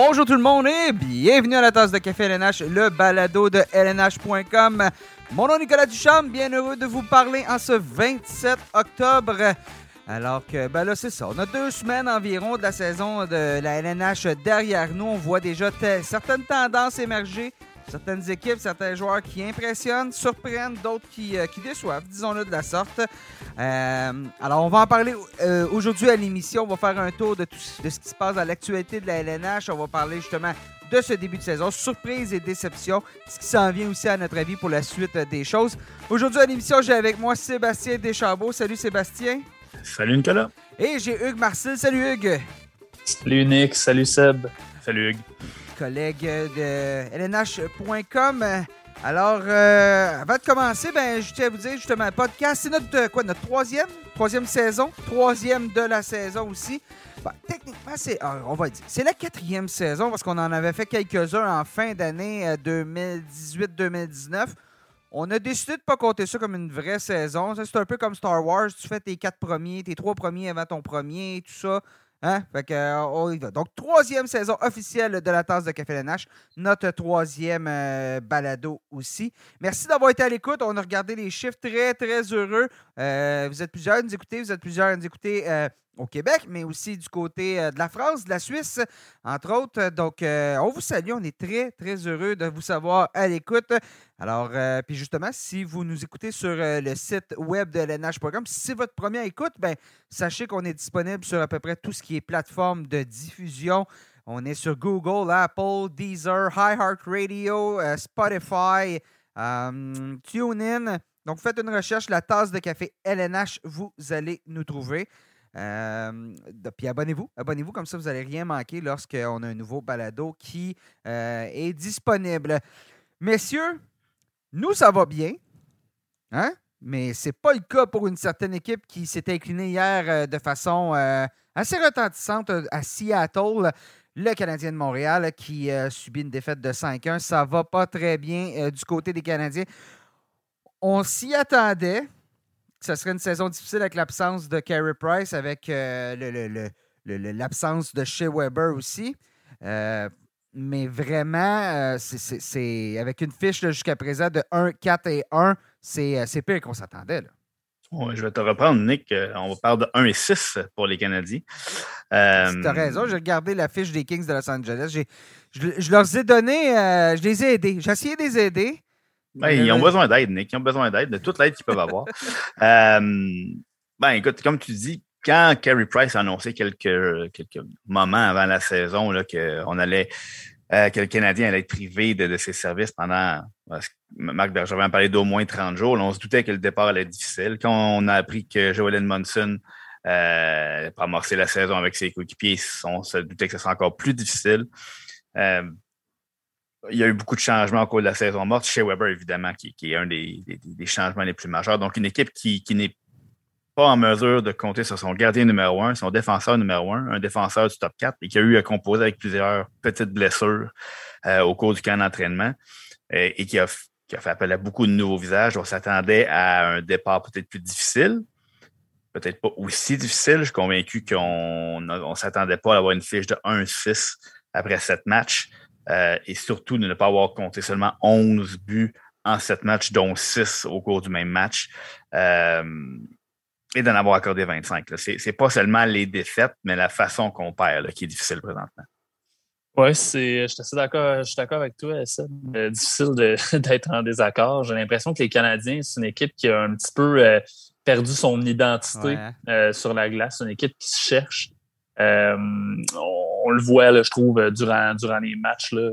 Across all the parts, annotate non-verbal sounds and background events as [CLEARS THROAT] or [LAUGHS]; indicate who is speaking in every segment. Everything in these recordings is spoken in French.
Speaker 1: Bonjour tout le monde et bienvenue à la tasse de café LNH, le balado de LNH.com. Mon nom est Nicolas Duchamp, bien heureux de vous parler en ce 27 octobre. Alors que, ben là, c'est ça. On a deux semaines environ de la saison de la LNH derrière nous. On voit déjà certaines tendances émerger certaines équipes, certains joueurs qui impressionnent, surprennent, d'autres qui, euh, qui déçoivent, disons-le de la sorte. Euh, alors, on va en parler euh, aujourd'hui à l'émission. On va faire un tour de, tout, de ce qui se passe dans l'actualité de la LNH. On va parler justement de ce début de saison, surprise et déception, ce qui s'en vient aussi à notre avis pour la suite des choses. Aujourd'hui à l'émission, j'ai avec moi Sébastien Deschambault. Salut Sébastien.
Speaker 2: Salut Nicolas.
Speaker 1: Et j'ai Hugues Marcel. Salut Hugues.
Speaker 3: Salut Nick. Salut Seb.
Speaker 2: Salut Hugues
Speaker 1: collègue de lnh.com. Alors, euh, avant de commencer, ben, je tiens à vous dire justement, podcast, c'est notre, quoi, notre troisième, troisième saison, troisième de la saison aussi. Ben, techniquement, c'est, ah, on va dire, c'est la quatrième saison parce qu'on en avait fait quelques-uns en fin d'année 2018-2019. Euh, on a décidé de ne pas compter ça comme une vraie saison. C'est un peu comme Star Wars. Tu fais tes quatre premiers, tes trois premiers avant ton premier, tout ça. Hein? Euh. Donc, troisième saison officielle de la tasse de Café LNH. Notre troisième euh, balado aussi. Merci d'avoir été à l'écoute. On a regardé les chiffres très, très heureux. Euh, vous êtes plusieurs à nous écouter. Vous êtes plusieurs à nous écouter au Québec, mais aussi du côté de la France, de la Suisse, entre autres. Donc, on vous salue. On est très, très heureux de vous savoir à l'écoute. Alors, euh, puis justement, si vous nous écoutez sur euh, le site web de LNH.com, si c'est votre première écoute, ben, sachez qu'on est disponible sur à peu près tout ce qui est plateforme de diffusion. On est sur Google, Apple, Deezer, iHeartRadio, euh, Spotify, TuneIn. Donc, faites une recherche, la tasse de café LNH, vous allez nous trouver. puis abonnez-vous, abonnez-vous, comme ça vous n'allez rien manquer lorsqu'on a un nouveau balado qui est disponible. Messieurs, nous, ça va bien. Hein? Mais ce n'est pas le cas pour une certaine équipe qui s'est inclinée hier euh, de façon euh, assez retentissante euh, à Seattle. Le Canadien de Montréal qui subit une défaite de 5-1. Ça ne va pas très bien du côté des Canadiens. On s'y attendait ce serait une saison difficile avec l'absence de Carey Price, avec l'absence de Shea Weber aussi mais vraiment, euh, c'est avec une fiche jusqu'à présent de 1, 4 et 1, euh, c'est pire qu'on s'attendait.
Speaker 2: je vais te reprendre, Nick. Euh, on parle de 1 et 6 pour les Canadiens.
Speaker 1: tu as raison. J'ai regardé la fiche des Kings de Los Angeles. Je, leur ai donné, je les ai aidés. J'ai essayé de les aider.
Speaker 2: Ben, ils ont besoin d'aide, Nick. Ils ont besoin d'aide, de toute l'aide qu'ils peuvent avoir. [LAUGHS] ben, écoute, comme tu dis, quand Carey Price a annoncé quelques, quelques moments avant la saison qu'on allait, euh, que le Canadien allait être privé de, ses services pendant, Marc Bergevin a parlé d'au moins 30 jours, on se doutait que le départ allait être difficile. Quand on a appris que Joel Edmondson euh, pour amorcer la saison avec ses coéquipiers, on se doutait que ce serait encore plus difficile. Euh, il y a eu beaucoup de changements au cours de la saison morte. Chez Weber, évidemment, qui, est un des, changements les plus majeurs. Donc, une équipe qui, qui n'est pas en mesure de compter sur son gardien numéro un, son défenseur numéro un, un défenseur du top 4 et qui a eu à composer avec plusieurs petites blessures euh, au cours du camp d'entraînement euh, et, qui, a, fait appel à beaucoup de nouveaux visages. On s'attendait à un départ peut-être plus difficile, peut-être pas aussi difficile. Je suis convaincu qu'on ne s'attendait pas à avoir une fiche de 1-6 après sept matchs euh, et surtout de ne pas avoir compté seulement 11 buts en sept matchs, dont 6 au cours du même match et d'en avoir accordé 25. Ce n'est pas seulement les défaites, mais la façon qu'on perd qui est difficile présentement.
Speaker 3: Oui, je suis assez d'accord, je suis d'accord avec toi, c'est euh, difficile [LAUGHS] d'être en désaccord. J'ai l'impression que les Canadiens, c'est une équipe qui a un petit peu euh, perdu son identité euh, sur la glace. C'est une équipe qui se cherche. On, le voit, je trouve, durant, durant les matchs. Là,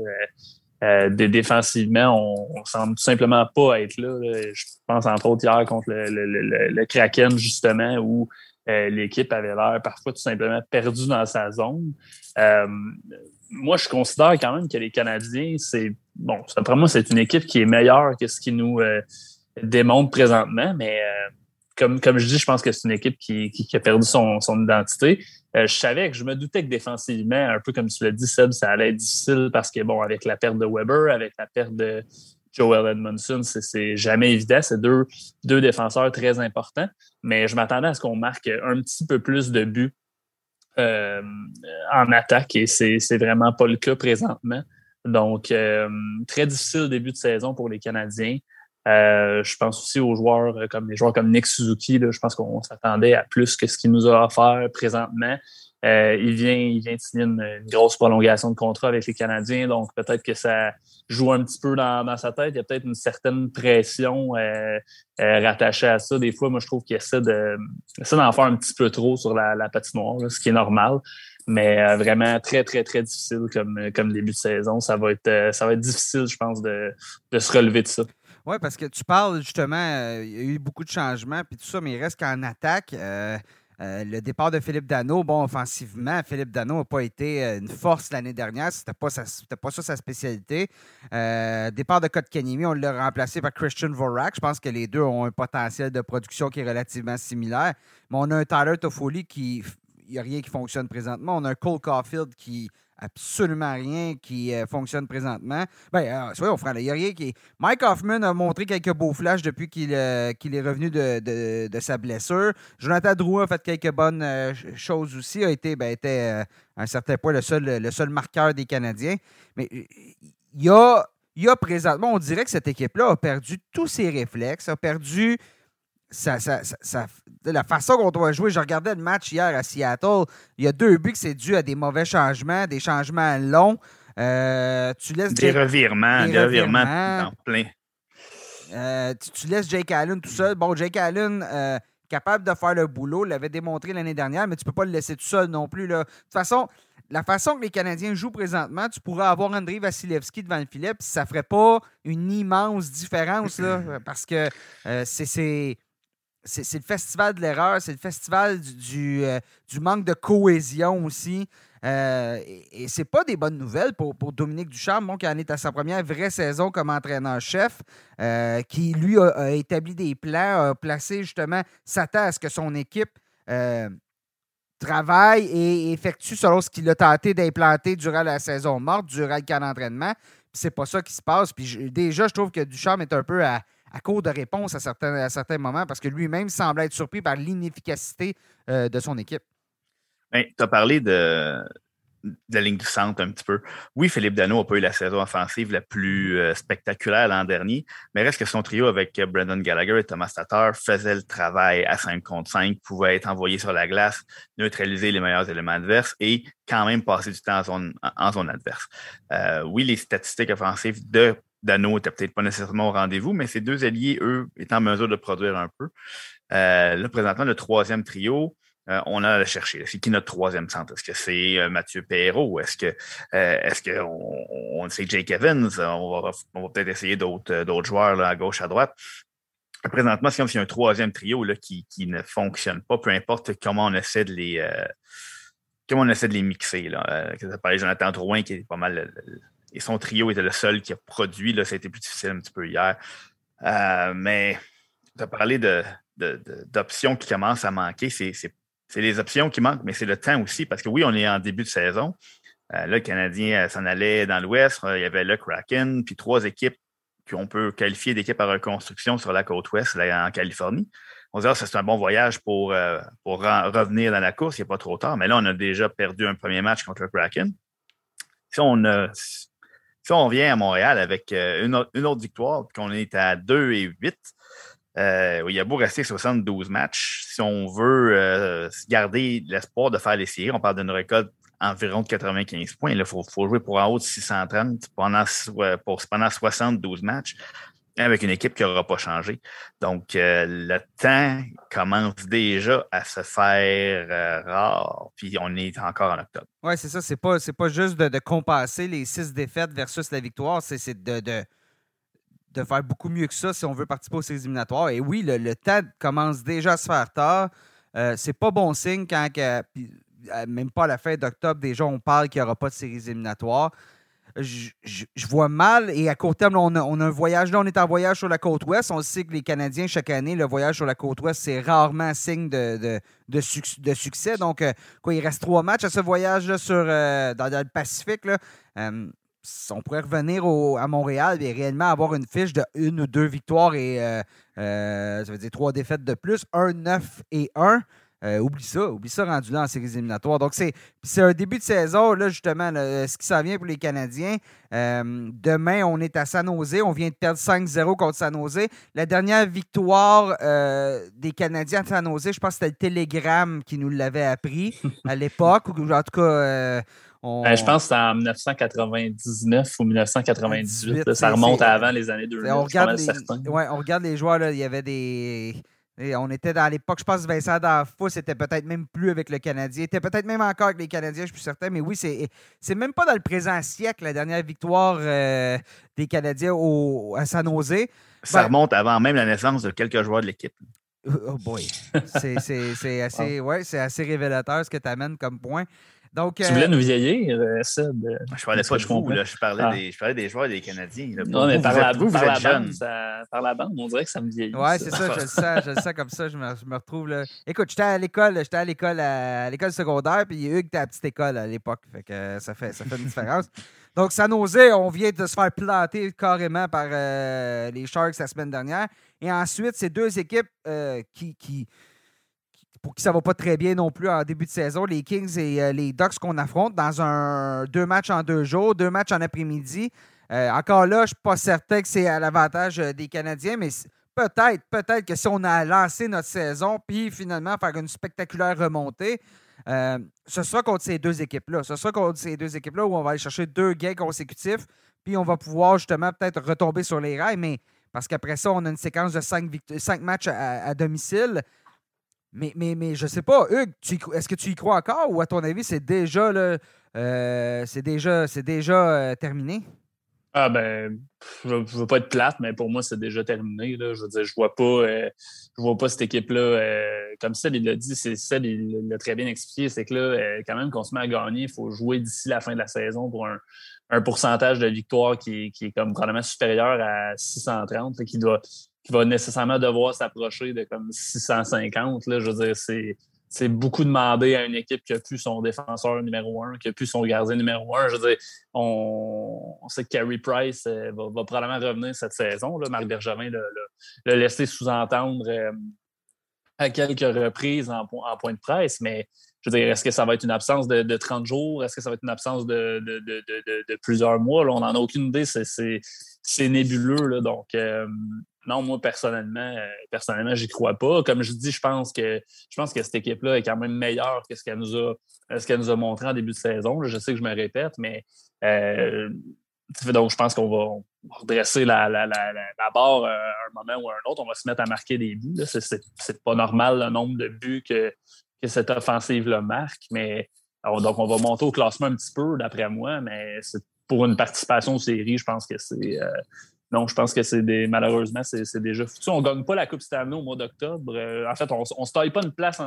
Speaker 3: euh, défensivement, on, ne semble tout simplement pas être là, Je pense entre autres hier contre le, Kraken, justement, où euh, l'équipe avait l'air parfois tout simplement perdue dans sa zone. Euh, moi, je considère quand même que les Canadiens, c'est bon, après moi, c'est une équipe qui est meilleure que ce qui nous démontre présentement, mais comme, comme je dis, je pense que c'est une équipe qui, qui, a perdu son, son identité. Euh, je savais que je me doutais que défensivement, un peu comme tu l'as dit, Seb, ça allait être difficile parce que, bon, avec la perte de Weber, avec la perte de Joel Edmondson, c'est jamais évident. C'est deux, deux défenseurs très importants. Mais je m'attendais à ce qu'on marque un petit peu plus de buts en attaque et c'est vraiment pas le cas présentement. Donc, très difficile début de saison pour les Canadiens. Je pense aussi aux joueurs comme les joueurs comme Nick Suzuki. je pense qu'on s'attendait à plus que ce qu'il nous a offert présentement. Euh, il, vient, il vient de signer une, grosse prolongation de contrat avec les Canadiens, donc peut-être que ça joue un petit peu dans, sa tête. Il y a peut-être une certaine pression euh, euh, rattachée à ça. Des fois, moi, je trouve qu'il essaie d'en faire un petit peu trop sur la, patinoire, ce qui est normal. Mais vraiment très, très, très difficile comme, début de saison. Ça va être, difficile, je pense, de, de se relever de ça.
Speaker 1: Oui, parce que tu parles justement, il y a eu beaucoup de changements, puis tout ça, mais il reste qu'en attaque. Euh, le départ de Philippe Dano, bon, offensivement, Philippe Dano n'a pas été euh, une force l'année dernière. C'était pas, pas ça sa spécialité. Euh, départ de Kotkaniemi, on l'a remplacé par Christian Vorak. Je pense que les deux ont un potentiel de production qui est relativement similaire. Mais on a un Tyler Toffoli qui. Il n'y a rien qui fonctionne présentement. On a un Cole Caulfield qui absolument rien qui euh, fonctionne présentement. Ben, euh, soyons francs, il n'y a rien qui. Mike Hoffman a montré quelques beaux flashs depuis qu'il euh, est revenu de, sa blessure. Jonathan Drouin a fait quelques bonnes choses aussi, a été, ben, à un certain point le seul, le seul marqueur des Canadiens. Mais il y a, y a présentement, on dirait que cette équipe-là a perdu tous ses réflexes, a perdu ça, ça, ça, la façon qu'on doit jouer, je regardais le match hier à Seattle, il y a deux buts que c'est dû à des mauvais changements, des changements longs. Euh, tu laisses
Speaker 2: des revirements, des, revirements, plein.
Speaker 1: Euh, tu, laisses Jake Allen tout seul. Bon, Jake Allen, euh, capable de faire le boulot, l'avait démontré l'année dernière, mais tu ne peux pas le laisser tout seul non plus. Là. De toute façon, la façon que les Canadiens jouent présentement, tu pourrais avoir André Vasilevski devant le filet, puis ça ne ferait pas une immense différence, là, [CLEARS THROAT] parce que c'est c'est le festival de l'erreur, c'est le festival du, euh, manque de cohésion aussi. Euh, et, c'est pas des bonnes nouvelles pour, Dominique Ducharme, bon, qui en est à sa première vraie saison comme entraîneur-chef, euh, qui lui a, établi des plans, a placé justement, s'attend à ce que son équipe travaille et effectue selon ce qu'il a tenté d'implanter durant la saison morte, durant le camp d'entraînement. C'est pas ça qui se passe. Puis déjà, je trouve que Ducharme est un peu à à court de réponse à certains, à certains moments parce que lui-même semble être surpris par l'inefficacité euh, de son équipe.
Speaker 2: Ben, tu as parlé de, la ligne du centre un petit peu. Oui, Philippe Dano n'a pas eu la saison offensive la plus euh, spectaculaire l'an dernier, mais reste que son trio avec Brandon Gallagher et Thomas Tatar faisait le travail à 5 contre 5, pouvait être envoyé sur la glace, neutraliser les meilleurs éléments adverses et quand même passer du temps en zone, en adverse. Euh, oui, les statistiques offensives de Dano n'était peut-être pas nécessairement au rendez-vous, mais ces deux alliés, eux, étaient en mesure de produire un peu. Euh, là, présentement, le troisième trio, euh, on a à le chercher. C'est qui notre troisième centre? Est-ce que c'est euh, Mathieu Perrault? Est-ce que est-ce que on, Jake Evans? On va, peut-être essayer d'autres, joueurs à gauche, à droite. Présentement, c'est comme s'il y a un troisième trio là, qui, ne fonctionne pas, peu importe comment on essaie de les comment on essaie de les mixer. Là. ça parlait Jonathan Drouin, qui est pas mal et son trio était le seul qui a produit. Là, ça a été plus difficile un petit peu hier. Euh, mais tu as parlé d'options qui commencent à manquer. C'est les options qui manquent, mais c'est le temps aussi. Parce que oui, on est en début de saison. Euh, là, le Canadien euh, s'en allait dans l'Ouest. Il y avait le Kraken, puis trois équipes qu'on peut qualifier d'équipes à reconstruction sur la côte Ouest, là, en Californie. On se dit, c'est un bon voyage pour, pour revenir dans la course, il n'est pas trop tard. Mais là, on a déjà perdu un premier match contre le Kraken. Si on a, si on vient à Montréal avec euh, une, autre, victoire, qu'on est à 2 et 8, euh, il y a beau rester 72 matchs. Si on veut euh, garder l'espoir de faire les séries, on parle d'une récolte environ de 95 points. Il faut, jouer pour en haut de 630 pendant, pour, pendant 72 matchs avec une équipe qui n'aura pas changé. Donc, euh, le temps commence déjà à se faire euh, rare, puis on est encore en octobre.
Speaker 1: Oui, c'est ça. C'est pas, pas juste de, compenser les six défaites versus la victoire, c'est de, de, faire beaucoup mieux que ça si on veut participer aux séries éliminatoires. Et oui, le, temps commence déjà à se faire tard. Euh, c'est pas bon signe quand, même pas à la fin d'octobre, déjà, on parle qu'il n'y aura pas de séries éliminatoires je, vois mal. Et à court terme, on, a, un voyage. Là, on est en voyage sur la côte ouest. On sait que les Canadiens, chaque année, le voyage sur la côte ouest, c'est rarement signe de, succès. Donc, euh, quoi, il reste trois matchs à ce voyage-là sur, euh, dans, le Pacifique. Là. Euh, on pourrait revenir à Montréal et réellement avoir une fiche de une ou deux victoires et ça veut dire trois défaites de plus, un 9 et 1. Euh, oublie ça, oublie ça rendu là en séries éliminatoires. Donc, c'est, un début de saison, là, justement, ce qui s'en vient pour les Canadiens. Euh, demain, on est à San Jose. On vient de perdre 5-0 contre San Jose. La dernière victoire euh, des Canadiens à San Jose, je pense que c'était le Télégramme qui nous l'avait appris à [LAUGHS] l'époque, ou en tout cas.
Speaker 3: Ben, je pense que c'était en 1999 ou 1998. ça remonte à avant les années 2000. On regarde,
Speaker 1: les, ouais, on regarde les joueurs. Là, il y avait des on était dans l'époque, je pense que Vincent D'Anfos c'était peut-être même plus avec le Canadien. Il était peut-être même encore avec les Canadiens, je suis certain. Mais oui, c'est, c'est même pas dans le présent siècle, la dernière victoire euh, des Canadiens au, à San Jose.
Speaker 2: Ça ben remonte avant même la naissance de quelques joueurs de l'équipe.
Speaker 1: Oh boy. c'est, c'est, assez, [LAUGHS] ouais, c'est assez révélateur ce que tu amènes comme point. Donc,
Speaker 3: tu voulais euh, nous vieillir, euh, Seb.
Speaker 2: Je parlais pas de vous, là. Je, parlais ah. des, je parlais des joueurs des Canadiens.
Speaker 3: Non, mais par, la, vous, par, la bande, ça, par la bande, on dirait que ça me vieillit.
Speaker 1: Ouais, c'est ça, je le sens, je le sens comme ça, je me, je me retrouve là. Écoute, j'étais à l'école, j'étais à l'école à, l'école secondaire, puis Hugues était à la petite école à l'époque. Fait que ça fait, ça fait une différence. [LAUGHS] Donc, ça osé, on vient de se faire planter carrément par euh, les Sharks la semaine dernière. Et ensuite, c'est deux équipes qui, qui pour qui ça va pas très bien non plus en début de saison, les Kings et euh, les Ducks qu'on affronte dans un deux matchs en deux jours, deux matchs en après-midi. Euh, encore là, je ne suis pas certain que c'est à l'avantage euh, des Canadiens, mais peut-être, peut-être que si on a lancé notre saison, puis finalement faire une spectaculaire remontée, ce sera contre ces deux équipes-là. Ce sera contre ces deux équipes-là où on va aller chercher deux gains consécutifs, puis on va pouvoir justement peut-être retomber sur les rails, mais parce qu'après ça, on a une séquence de cinq, cinq matchs à domicile. Mais, mais, mais je sais pas, Hugues, est-ce que tu y crois encore ou à ton avis, c'est déjà, euh, c'est déjà, c'est déjà euh, terminé?
Speaker 3: Ah ben, je ne veux pas être plate, mais pour moi, c'est déjà terminé. Là. Je veux dire, je vois pas, euh, je vois pas cette équipe-là. comme ça, il l'a dit, c'est ça, il l'a très bien expliqué, c'est que là, quand même qu'on se met à gagner, il faut jouer d'ici la fin de la saison pour un, un pourcentage de victoire qui, qui, est comme probablement supérieur à 630, qui doit, qui va nécessairement devoir s'approcher de comme 650. Là, je veux dire, c'est, c'est beaucoup demandé à une équipe qui a plus son défenseur numéro un, qui a plus son gardien numéro un. Je veux dire, on, sait que Carey Price euh, va, probablement revenir cette saison. Marc Bergevin l'a laissé sous-entendre euh, à quelques reprises en, en, point de presse, mais dire, est-ce que ça va être une absence de, 30 jours? Est-ce que ça va être une absence de, plusieurs mois? Là, on n'en a aucune idée. C'est nébuleux. Là, donc, euh, non, moi, personnellement, euh, personnellement, j'y crois pas. Comme je dis, je pense que je pense que cette équipe-là est quand même meilleure que ce qu'elle nous a euh, ce qu'elle nous a montré en début de saison. Je sais que je me répète, mais euh, donc je pense qu'on va, redresser la barre à un moment ou à un autre. On va se mettre à marquer des buts. C'est pas normal le nombre de buts que, que cette offensive-là marque, mais donc on va monter au classement un petit peu, d'après moi, mais pour une participation aux séries, je pense que c'est non, je pense que c'est des malheureusement, c'est déjà foutu. On ne gagne pas la Coupe Stanley au mois d'octobre. Euh, en fait, on ne se taille pas une place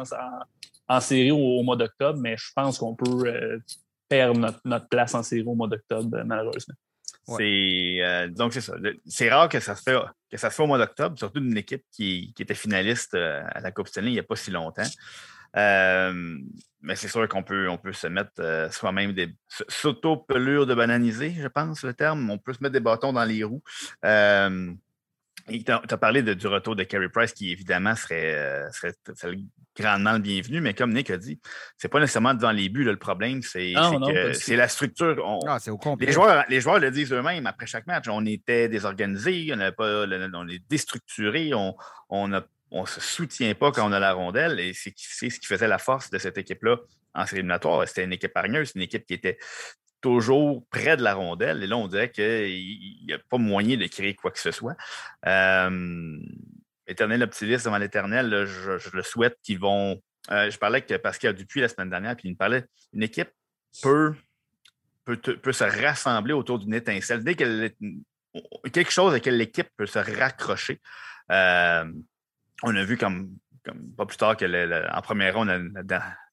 Speaker 3: en, série au, mois d'octobre, mais je pense qu'on peut euh, perdre notre, place en série au mois d'octobre, euh, malheureusement.
Speaker 2: C'est donc c'est ça. C'est rare que ça se fait que ça se fait au mois d'octobre, surtout d'une équipe qui, qui, était finaliste à la Coupe Stanley il n'y a pas si longtemps. Euh, mais c'est sûr qu'on peut, on peut se mettre euh, soi-même des s'auto-pelure de bananiser, je pense, le terme. On peut se mettre des bâtons dans les roues. Euh, tu as, parlé de, du retour de Carey Price, qui évidemment serait, serait, grandement le bienvenu, mais comme Nick a dit, c'est pas nécessairement devant les buts le problème, c'est c'est la structure.
Speaker 1: Ah,
Speaker 2: les, joueurs, les joueurs le disent eux-mêmes après chaque match. On était désorganisés, on, pas, on est déstructuré, on, on a on ne se soutient pas quand on a la rondelle et c'est ce qui faisait la force de cette équipe-là en série éliminatoire. C'était une équipe hargneuse, une équipe qui était toujours près de la rondelle. Et là, on dirait qu'il n'y a pas moyen de créer quoi que ce soit. Euh, éternel optimiste devant l'éternel, je, le souhaite qu'ils vont. Euh, je parlais avec Pascal Dupuis la semaine dernière, puis il me parlait une équipe peut se rassembler autour d'une étincelle. Dès qu'elle quelque chose à laquelle l'équipe peut se raccrocher. Euh, on a vu comme, pas plus tard que en première ronde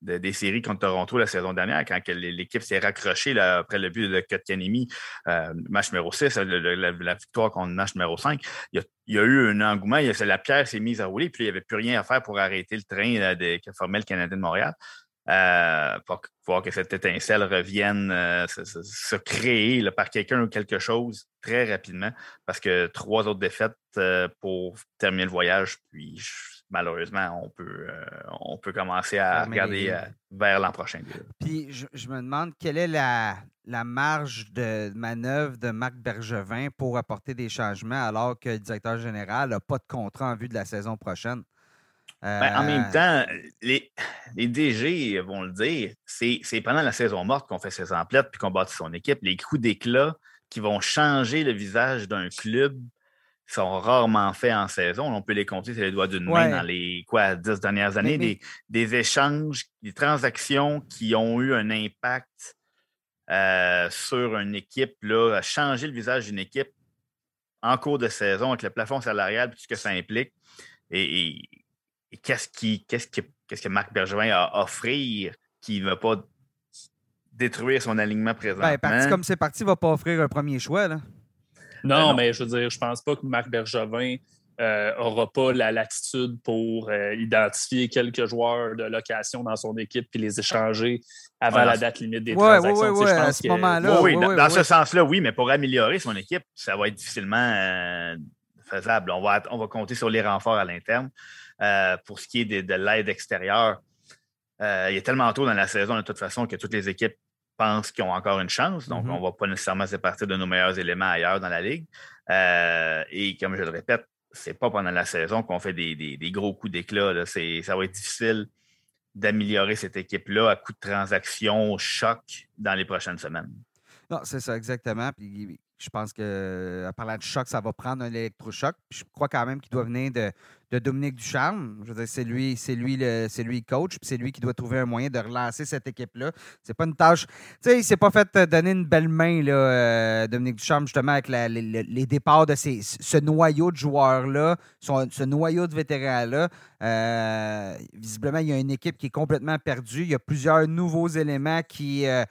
Speaker 2: des séries contre Toronto la saison dernière, quand l'équipe s'est raccrochée après le but de Kotkanemi, euh, match numéro 6, la, victoire contre le match numéro 5, il y a, eu un engouement, la pierre s'est mise à rouler, puis il n'y avait plus rien à faire pour arrêter le train de, qui formait le Canadien de Montréal. Euh, pour voir que cette étincelle revienne euh, se, créer par quelqu'un ou quelque chose très rapidement, parce que trois autres défaites euh, pour terminer le voyage, puis malheureusement, on peut, on peut commencer à regarder vers l'an prochain.
Speaker 1: Puis je, me demande quelle est la, la marge de manœuvre de Marc Bergevin pour apporter des changements alors que le directeur général n'a pas de contrat en vue de la saison prochaine?
Speaker 2: Ben, en même euh, temps, les, [SIGHS] les DG vont le dire, c'est pendant la saison morte qu'on fait ses emplettes puis qu'on bâtit son équipe. Les coups d'éclat qui vont changer le visage d'un club sont rarement faits en saison. On peut les compter sur les doigts d'une main dans les quoi, dix dernières années. Des, des, échanges, des transactions qui ont eu un impact euh, sur une équipe, là, changer le visage d'une équipe en cours de saison avec le plafond salarial et tout ce que ça implique. Et, qu'est-ce, qui, qu'est-ce, qu'est-ce que Marc Bergevin a à offrir qui ne va pas détruire son alignement présent?
Speaker 1: Ben, comme c'est parti, il ne va pas offrir un premier choix. Là.
Speaker 3: Non, ben mais je veux dire, je pense pas que Marc Bergevin n'aura euh, pas la latitude pour euh, identifier quelques joueurs de location dans son équipe et les échanger avant la date limite des transactions.
Speaker 1: Oui, oui, à ce moment-là.
Speaker 2: Oui, dans, ce sens-là, oui, mais pour améliorer son équipe, ça va être difficilement euh, faisable. On va, on va compter sur les renforts à l'interne. Pour ce qui est de, l'aide extérieure, il y a tellement tôt dans la saison, de toute façon, que toutes les équipes pensent qu'ils ont encore une chance. Donc, mm-hmm. on ne va pas nécessairement se partir de nos meilleurs éléments ailleurs dans la Ligue. et comme je le répète, c'est pas pendant la saison qu'on fait des, gros coups d'éclat. Ça va être difficile d'améliorer cette équipe-là à coup de transactions choc dans les prochaines semaines.
Speaker 1: Non, c'est ça, exactement. Puis je pense que, à parlant de choc, ça va prendre un électrochoc. je crois quand même qu'il doit venir de, de Dominique Ducharme. Je veux dire, c'est lui, c'est lui, le, c'est lui coach, puis c'est lui qui doit trouver un moyen de relancer cette équipe-là. C'est pas une tâche. Tu sais, il s'est pas fait donner une belle main, là, euh, Dominique Ducharme, justement, avec les, départs de ces, ce noyau de joueurs-là, ce noyau de vétérans-là. Euh, visiblement, il y a une équipe qui est complètement perdue. Il y a plusieurs nouveaux éléments qui. Euh,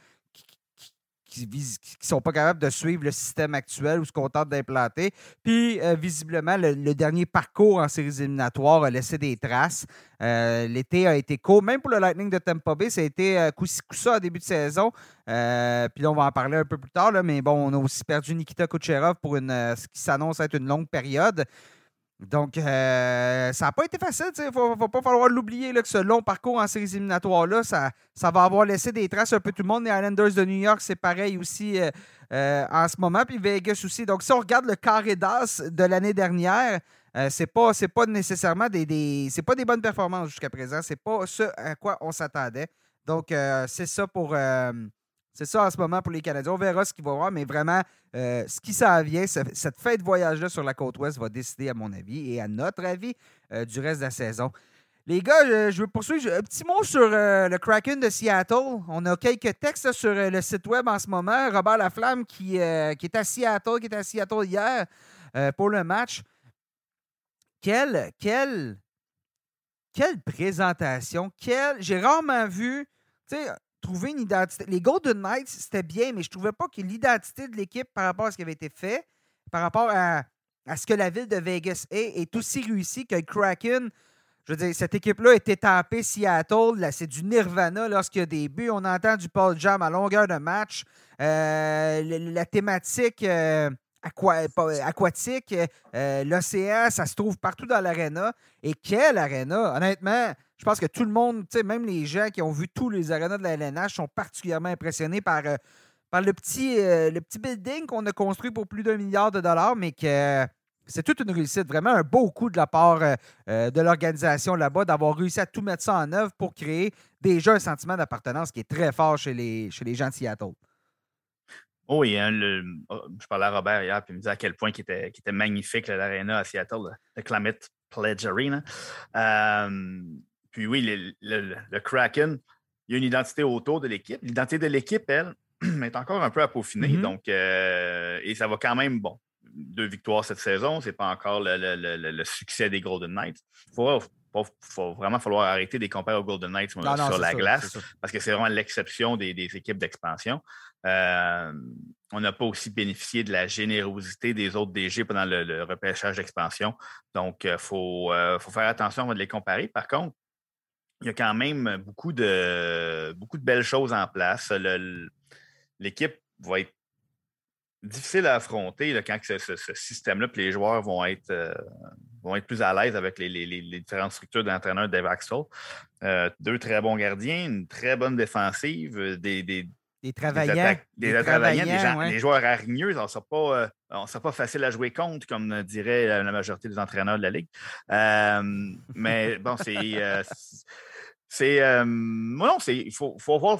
Speaker 1: qui ne sont pas capables de suivre le système actuel ou se contentent d'implanter. Puis, euh, visiblement, le, dernier parcours en séries éliminatoires a laissé des traces. Euh, l'été a été court. Même pour le Lightning de Tampa Bay, ça a été euh, coup au début de saison. puis là, on va en parler un peu plus tard. Mais bon, on a aussi perdu Nikita Kucherov pour ce qui s'annonce être une longue période. Donc, euh, ça n'a pas été facile. Il ne va pas falloir l'oublier que ce long parcours en séries éliminatoires-là, ça, ça va avoir laissé des traces un peu tout le monde. Les Islanders de New York, c'est pareil aussi euh, euh, en ce moment. Puis Vegas aussi. Donc, si on regarde le carré d'as de l'année dernière, c'est pas, pas nécessairement des, des c'est pas des bonnes performances jusqu'à présent. C'est pas ce à quoi on s'attendait. Donc, c'est ça pour c'est ça en ce moment pour les Canadiens. On verra ce qu'il va voir, mais vraiment, euh, ce qui s'en vient, cette fête voyage-là sur la côte ouest va décider, à mon avis, et à notre avis, euh, du reste de la saison. Les gars, je veux poursuivre. Un petit mot sur euh, le Kraken de Seattle. On a quelques textes sur le site web en ce moment. Robert Laflamme qui, qui est à Seattle, qui était à Seattle hier pour le match. Quelle, quelle, quelle présentation. Quelle... J'ai rarement vu. Tu sais, trouver une identité. Les Golden Knights, c'était bien, mais je ne trouvais pas que l'identité de l'équipe par rapport à ce qui avait été fait, par rapport à, ce que la ville de Vegas est, est aussi réussi que Kraken. Je veux dire, cette équipe-là était tapée Seattle. C'est du nirvana lorsqu'il y a des buts. On entend du Paul Jam à longueur de match. Euh, la, thématique euh, aquatique, euh, l'océan, ça se trouve partout dans l'aréna. Et quelle aréna! Honnêtement, je pense que tout le monde, même les gens qui ont vu tous les arénas de la LNH sont particulièrement impressionnés par, euh, le, petit, euh, building qu'on a construit pour plus d'un milliard de dollars, mais que c'est toute une réussite. Vraiment un beau coup de la part euh, de l'organisation là-bas d'avoir réussi à tout mettre ça en œuvre pour créer déjà un sentiment d'appartenance qui est très fort chez les, chez les gens de Seattle.
Speaker 2: Oh oui, hein, oh, je parlais à Robert hier, puis il me disait à quel point qui était, qui était magnifique l'aréna à Seattle, le Climate Pledge Arena. Puis oui, le, Kraken, il y a une identité autour de l'équipe. L'identité de l'équipe, elle, [CLEARS THROAT] est encore un peu à peaufiner. Mm-hmm. Donc, euh, et ça va quand même, bon, deux victoires cette saison. Ce n'est pas encore le, succès des Golden Knights. Il faut, vraiment falloir arrêter de les comparer aux Golden Knights sur la glace parce que c'est vraiment l'exception des, équipes d'expansion. Euh, on n'a pas aussi bénéficié de la générosité des autres DG pendant le, repêchage d'expansion. Donc, il euh, faut, faut, faire attention avant de les comparer. Par contre, il y a quand même beaucoup de, belles choses en place. L'équipe va être difficile à affronter quand ce, système-là, les joueurs vont être, euh, plus à l'aise avec les, différentes structures d'entraîneur Dave Axel. Euh, deux très bons gardiens, une très bonne défensive, euh, des, des
Speaker 1: travaillants.
Speaker 2: Des, travaillants, des, joueurs hargneux. On ne pas, pas facile à jouer contre, comme dirait la, majorité des entraîneurs de la Ligue. mais bon, c'est. c'est. non, il faut, faut voir.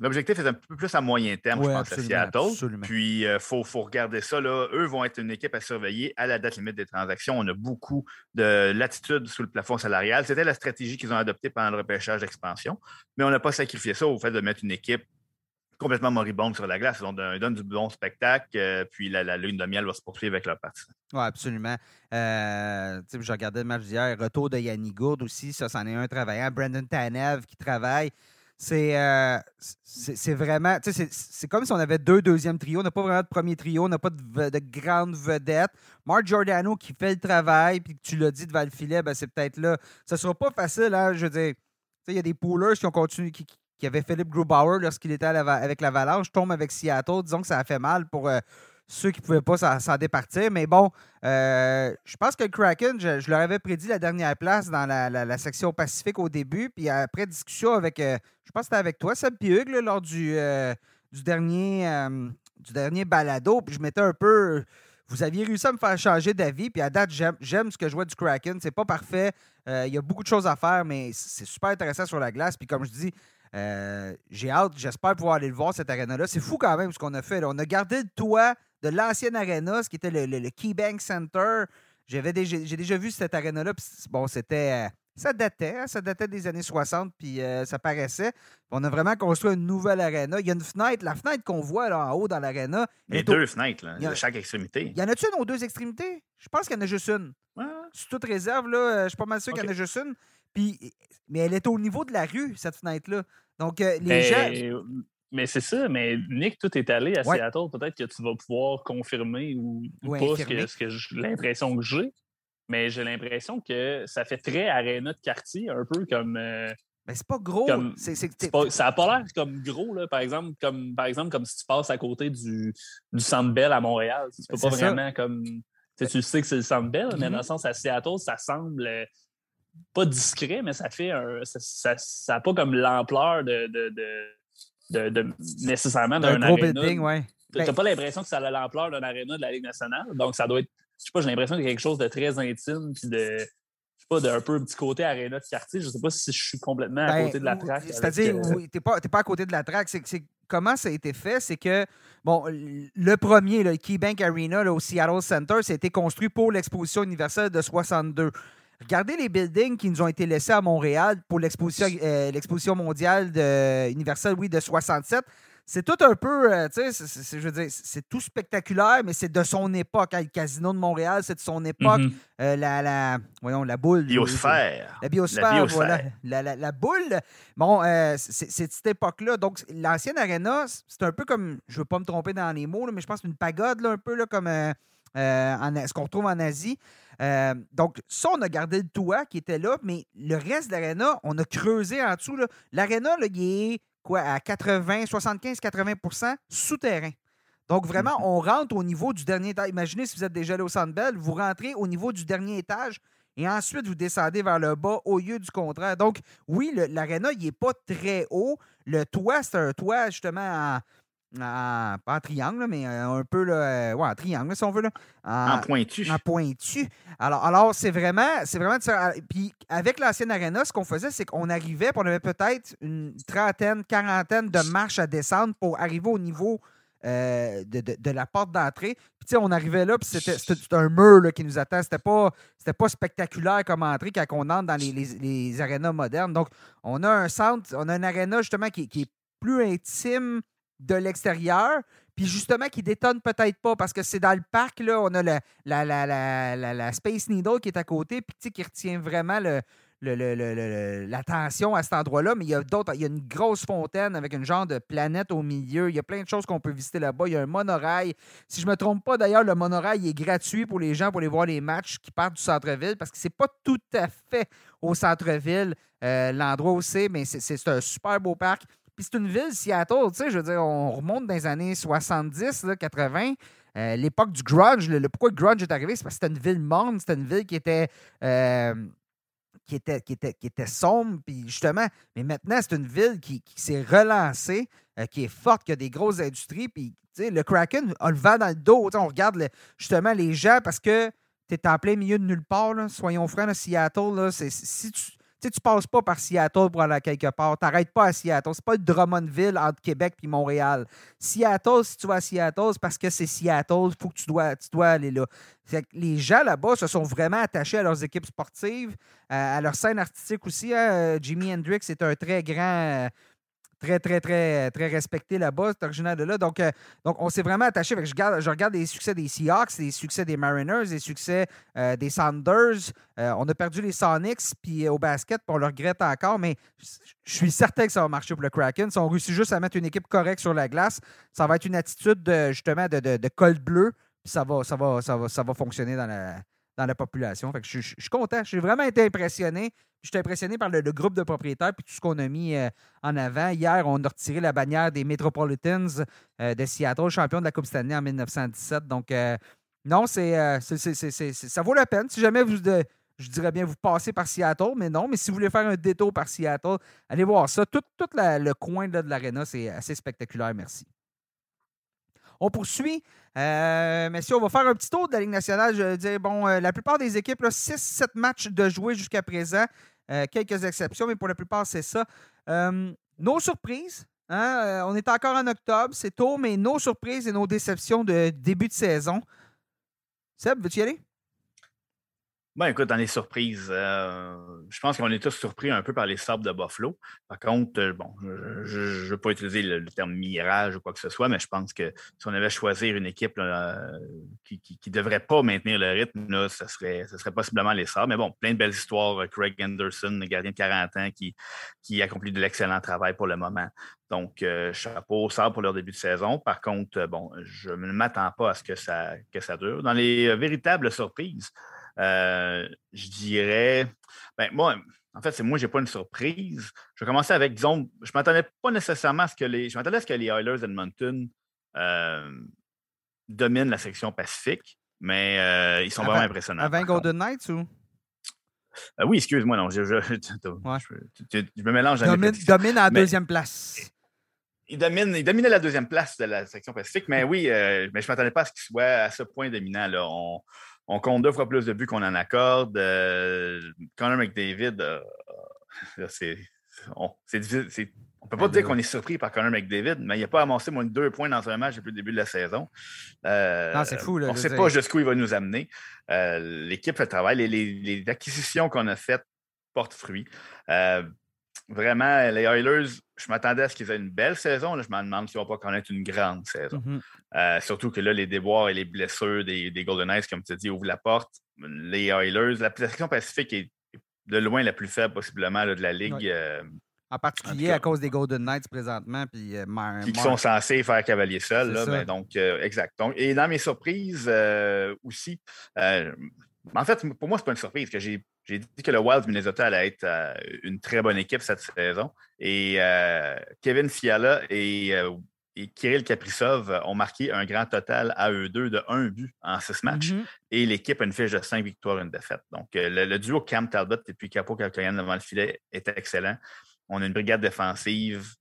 Speaker 2: L'objectif est un peu plus à moyen terme, je pense, à Seattle. Puis, il euh, faut, regarder ça. Là. Eux vont être une équipe à surveiller à la date limite des transactions. On a beaucoup de latitude sous le plafond salarial. C'était la stratégie qu'ils ont adoptée pendant le repêchage d'expansion. Mais on n'a pas sacrifié ça au fait de mettre une équipe complètement moribonde sur la glace. Ils, donnent du bon spectacle, euh, puis la, lune de miel va se poursuivre avec leur partie.
Speaker 1: Oui, absolument. Euh, je regardais le match d'hier. Retour de Yannick Gourde aussi. Ça, c'en est un travaillant. Brandon Tanev qui travaille. Euh, c'est vraiment. C'est comme si on avait deux deuxièmes trios. On n'a pas vraiment de premier trio. On n'a pas de, de, grande vedette. Mark Giordano qui fait le travail, puis tu l'as dit devant le filet, ben, c'est peut-être là. Ça ne sera pas facile, hein, je veux dire. Il y a des poolers qui ont continué, qui, qui avaient Philippe Grubauer lorsqu'il était avec l'Avalanche, tombe avec Seattle. Disons que ça a fait mal pour. Euh, ceux qui ne pouvaient pas s'en départir. Mais bon, euh, je pense que le Kraken, je, leur avais prédit la dernière place dans la, section Pacifique au début. Puis après discussion avec, euh, je pense que c'était avec toi, Seb Piug, lors du, du, dernier, du dernier balado. Puis je m'étais un peu. Vous aviez réussi à me faire changer d'avis. Puis à date, j'aime ce que je vois du Kraken. C'est pas parfait. Il y a beaucoup de choses à faire, mais c'est super intéressant sur la glace. Puis comme je dis, j'ai hâte, j'espère pouvoir aller le voir, cette arena-là. C'est fou quand même ce qu'on a fait. On a gardé le toit de l'ancienne arena, ce qui était le, le, KeyBank Center. J'avais déjà, j'ai déjà vu cette arena-là. Bon, c'était. Euh, ça datait, hein, ça datait des années 60, puis euh, ça paraissait. On a vraiment construit une nouvelle arena. Il y a une fenêtre, la fenêtre qu'on voit là en haut dans l'arena.
Speaker 2: Il y a deux fenêtres, là, de chaque extrémité.
Speaker 1: Il y en a-tu une aux deux extrémités? Je pense qu'il y en a juste une. Ouais. Sur toute réserve, là, euh, je suis pas mal sûr qu'il y en a juste une. Puis, mais elle est au niveau de la rue, cette fenêtre-là. Donc, les ben, gens.
Speaker 3: Mais c'est ça, mais Nick, tout est allé à Seattle. Peut-être que tu vas pouvoir confirmer ou, pas ce que, l'impression que j'ai. Mais j'ai l'impression que ça fait très aréna de quartier, un peu comme. Euh,
Speaker 1: mais c'est pas gros.
Speaker 3: ça n'a pas l'air comme gros, là, par exemple, comme par exemple, comme si tu passes à côté du, du Centre Bell à Montréal. Tu peux pas vraiment comme. Tu sais que c'est le Centre Bell, mais dans le mm-hmm. sens à Seattle, ça semble euh, pas discret, mais ça fait un. Ça n'a pas comme l'ampleur de de, nécessairement d'un gros building, ouais. Tu n'as ben pas l'impression que ça a l'ampleur d'un aréna de la Ligue nationale. Donc, ça doit être. Je sais pas, j'ai l'impression qu'il y a quelque chose de très intime puis de. Pas, d'un peu un petit côté aréna de quartier. Je sais pas si je suis complètement à ben, côté de la traque.
Speaker 1: C'est-à-dire, euh, oui, tu n'es pas, pas, à côté de la traque. C'est, comment ça a été fait, c'est que, bon, le premier, le KeyBank Arena là, au Seattle Center, ça a été construit pour l'exposition universelle de 62. Regardez les buildings qui nous ont été laissés à Montréal pour l'exposition euh, mondiale de, universelle, oui, de 67. C'est tout un peu, euh, tu sais, je veux dire, c'est tout spectaculaire, mais c'est de son époque. Hein. le casino de Montréal, c'est de son époque. Mm-hmm. Euh, la, la, voyons, la boule.
Speaker 2: Biosphère.
Speaker 1: La biosphère, voilà. La, boule. Bon, c'est cette époque-là. Donc, l'ancienne arena, c'est un peu comme, je ne veux pas me tromper dans les mots, mais je pense une pagode, là, un peu là, comme ce qu'on retrouve en Asie. Euh, donc, ça, on a gardé le toit qui était là, mais le reste de l'aréna, on a creusé en dessous. L'aréna, il est quoi, à 80, 75-80% souterrain. Donc, vraiment, mhm. on rentre au niveau du dernier étage. Imaginez si vous êtes déjà allé au Centre Bell, vous rentrez au niveau du dernier étage et ensuite vous descendez vers le bas au lieu du contraire. Donc, oui, l'aréna, il n'est pas très haut. Le toit, c'est un toit justement en, pas en triangle, mais euh, un peu là, euh, ouais, en triangle, si on veut. Là,
Speaker 2: en, pointu.
Speaker 1: En pointu. Alors, alors c'est vraiment, c'est vraiment Puis avec l'ancienne arena, ce qu'on faisait, c'est qu'on arrivait, puis on avait peut-être une trentaine, quarantaine de marches à descendre pour arriver au niveau euh, de, la porte d'entrée. Puis, on arrivait là, puis c'était, un mur là, qui nous attend. C'était pas, pas spectaculaire comme entrée quand on entre dans les, les, arénas modernes. Donc, on a un centre, on a une aréna justement qui, qui est plus intime de l'extérieur, puis justement qui détonne peut-être pas parce que c'est dans le parc, là, on a la, la, Space Needle qui est à côté, puis qui retient vraiment le, l'attention à cet endroit-là, mais il y a d'autres. Il y a une grosse fontaine avec une genre de planète au milieu. Il y a plein de choses qu'on peut visiter là-bas. Il y a un monorail. Si je ne me trompe pas, d'ailleurs, le monorail est gratuit pour les gens pour aller voir les matchs qui partent du centre-ville parce que c'est pas tout à fait au centre-ville, euh, l'endroit où c'est, mais c'est un super beau parc. Puis c'est une ville, Seattle, tu sais, je veux dire, on remonte dans les années 70, 80. Euh, l'époque du grunge, le, pourquoi le grunge est arrivé, c'est parce que c'était une ville morne, c'était une ville qui était, euh, qui était, qui était, qui était sombre, puis justement, mais maintenant, c'est une ville qui, s'est relancée, euh, qui est forte, qui a des grosses industries, puis le Kraken a le vent dans le dos. on regarde justement les gens parce que tu es en plein milieu de nulle part, soyons francs, Seattle, là, si tu tu ne passes pas par Seattle pour aller quelque part. Tu n'arrêtes pas à Seattle. C'est pas le Drummondville entre Québec et Montréal. Seattle, si tu vas à Seattle, c'est parce que c'est Seattle. Il faut que tu dois, tu dois aller là. les gens là-bas se sont vraiment attachés à leurs équipes sportives, à, leur scène artistique aussi. Hein. Jimi Hendrix est un très grand très, très, très, très respecté là-bas. C'est originaire de là. Donc, euh, donc on s'est vraiment attaché. je, regarde, je regarde les succès des Seahawks, les succès des Mariners, les succès euh, des Sanders. Euh, on a perdu les Sonics, puis au basket, puis on le regrette encore, mais je suis certain que ça va marcher pour le Kraken. Si on réussit juste à mettre une équipe correcte sur la glace, ça va être une attitude de, justement de, de, col bleu, puis ça va, ça, va, ça, va, ça va fonctionner dans la, dans la population. Je, suis content. J'ai vraiment été impressionné. Je suis impressionné par le, groupe de propriétaires et tout ce qu'on a mis euh, en avant. Hier, on a retiré la bannière des Metropolitans euh, de Seattle, champion de la Coupe Stanley en 1917. Donc, euh, non, c'est, ça vaut la peine. Si jamais vous, je dirais bien, vous passez par Seattle, mais non. Mais si vous voulez faire un détour par Seattle, allez voir ça. Tout, le coin de l'aréna, c'est assez spectaculaire. Merci. On poursuit. Euh, messieurs, on va faire un petit tour de la Ligue nationale. Je veux dire, bon, euh, la plupart des équipes, 6-7 matchs de jouer jusqu'à présent. Euh, quelques exceptions, mais pour la plupart, c'est ça. nos surprises, hein, on est encore en octobre, c'est tôt, mais nos surprises et nos déceptions de début de saison. Seb, veux-tu y aller?
Speaker 2: Ben, écoute, dans les surprises, euh, je pense qu'on est tous surpris un peu par les sables de Buffalo. Par contre, euh, bon, je ne veux pas utiliser le, terme mirage ou quoi que ce soit, mais je pense que si on avait choisi une équipe qui ne devrait pas maintenir le rythme, ce, serait, ce serait possiblement les sables. Mais bon, plein de belles histoires. Craig Anderson, gardien de 40 ans, qui, qui accomplit de l'excellent travail pour le moment. Donc, euh, chapeau aux sables pour leur début de saison. Par contre, bon, je ne m'attends pas à ce que ça, que ça dure. Dans les véritables surprises, euh, je dirais, ben, moi, en fait, c'est moi, je n'ai pas une surprise. Je vais commencer avec, disons, je ne m'attendais pas nécessairement à ce que les. Je m'attendais à ce que les Oilers Edmonton euh, dominent la section Pacifique, mais euh, ils sont vraiment impressionnants.
Speaker 1: Avant Golden Knights ou?
Speaker 2: oui, excuse-moi, non. Je, je, je, me mélange
Speaker 1: domine, domine à la deuxième place.
Speaker 2: Il, domine, il dominait la deuxième place de la section Pacifique, mais oui, mais je ne m'attendais pas à ce qu'il soit à ce point dominant. Là. On, on compte deux fois plus de buts qu'on en accorde. Euh, Connor McDavid, euh, c'est, on, difficile. On ne peut pas dire qu'on est surpris par Connor McDavid, mais il n'a pas amassé moins de deux points dans un match depuis le début de la saison.
Speaker 1: Euh, non, c'est fou.
Speaker 2: on ne sait pas jusqu'où il va nous amener. l'équipe fait le travail. Les, les acquisitions qu'on a faites portent fruit vraiment, les Oilers, je m'attendais à ce qu'ils aient une belle saison. je me demande s'ils ne vont pas connaître une grande saison. Mm-hmm. Euh, surtout que là, les déboires et les blessures des, Golden Knights, comme tu dis, ouvrent la porte. Les Oilers, la section Pacifique est de loin la plus faible possiblement de la Ligue. Euh,
Speaker 1: en particulier à cause des Golden Knights présentement. Puis, euh,
Speaker 2: qui sont censés faire cavalier seul. Là, mais donc, exact. et dans mes surprises aussi, en fait, pour moi, ce n'est pas une surprise que j'ai j'ai dit que le Wild Minnesota allait être euh, une très bonne équipe cette saison. Et euh, Kevin Fiala euh, et, Kirill Kaprizov ont marqué un grand total à eux deux de un but en six matchs. Mm-hmm. Et l'équipe a une fiche de cinq victoires, une défaite. Donc, le, duo Cam Talbot et puis Capo Calcoyan devant le filet est excellent. On a une brigade défensive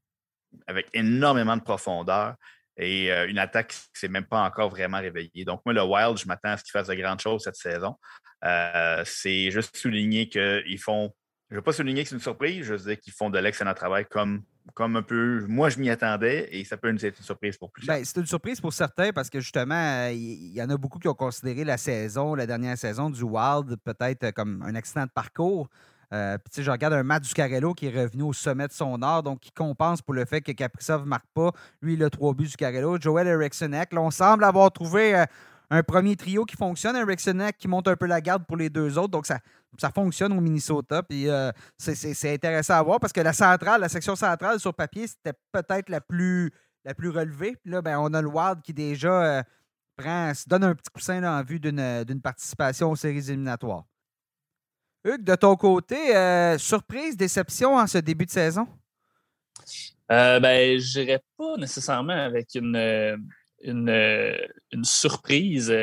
Speaker 2: avec énormément de profondeur et une attaque qui ne s'est même pas encore vraiment réveillée. Donc, moi, le Wild, je m'attends à ce qu'il fasse de grandes choses cette saison. Euh, c'est juste souligner qu'ils font. Je ne veux pas souligner que c'est une surprise, je veux dire qu'ils font de l'excellent travail comme, comme un peu. Moi, je m'y attendais et ça peut nous être une surprise pour plus.
Speaker 1: Ben, c'est une surprise pour certains parce que justement, il y, en a beaucoup qui ont considéré la saison, la dernière saison du Wild, peut-être comme un accident de parcours. Euh, puis, je regarde un Matt Zuccarello qui est revenu au sommet de son art, donc qui compense pour le fait que Kaprizov ne marque pas. Lui, il a trois buts Zuccarello. Joel Eriksson, on semble avoir trouvé euh, un premier trio qui fonctionne, un Rexonek qui monte un peu la garde pour les deux autres. Donc, ça, ça fonctionne au Minnesota. Puis euh, c'est intéressant à voir parce que la centrale, la section centrale sur papier, c'était peut-être la plus, la plus relevée. Puis là, ben, on a le Wild qui déjà euh, se donne un petit coussin en vue d'une participation aux séries éliminatoires. Hugues, de ton côté, euh, surprise, déception en ce début de saison?
Speaker 3: Euh, ben, je n'irais pas nécessairement avec une, une, une surprise.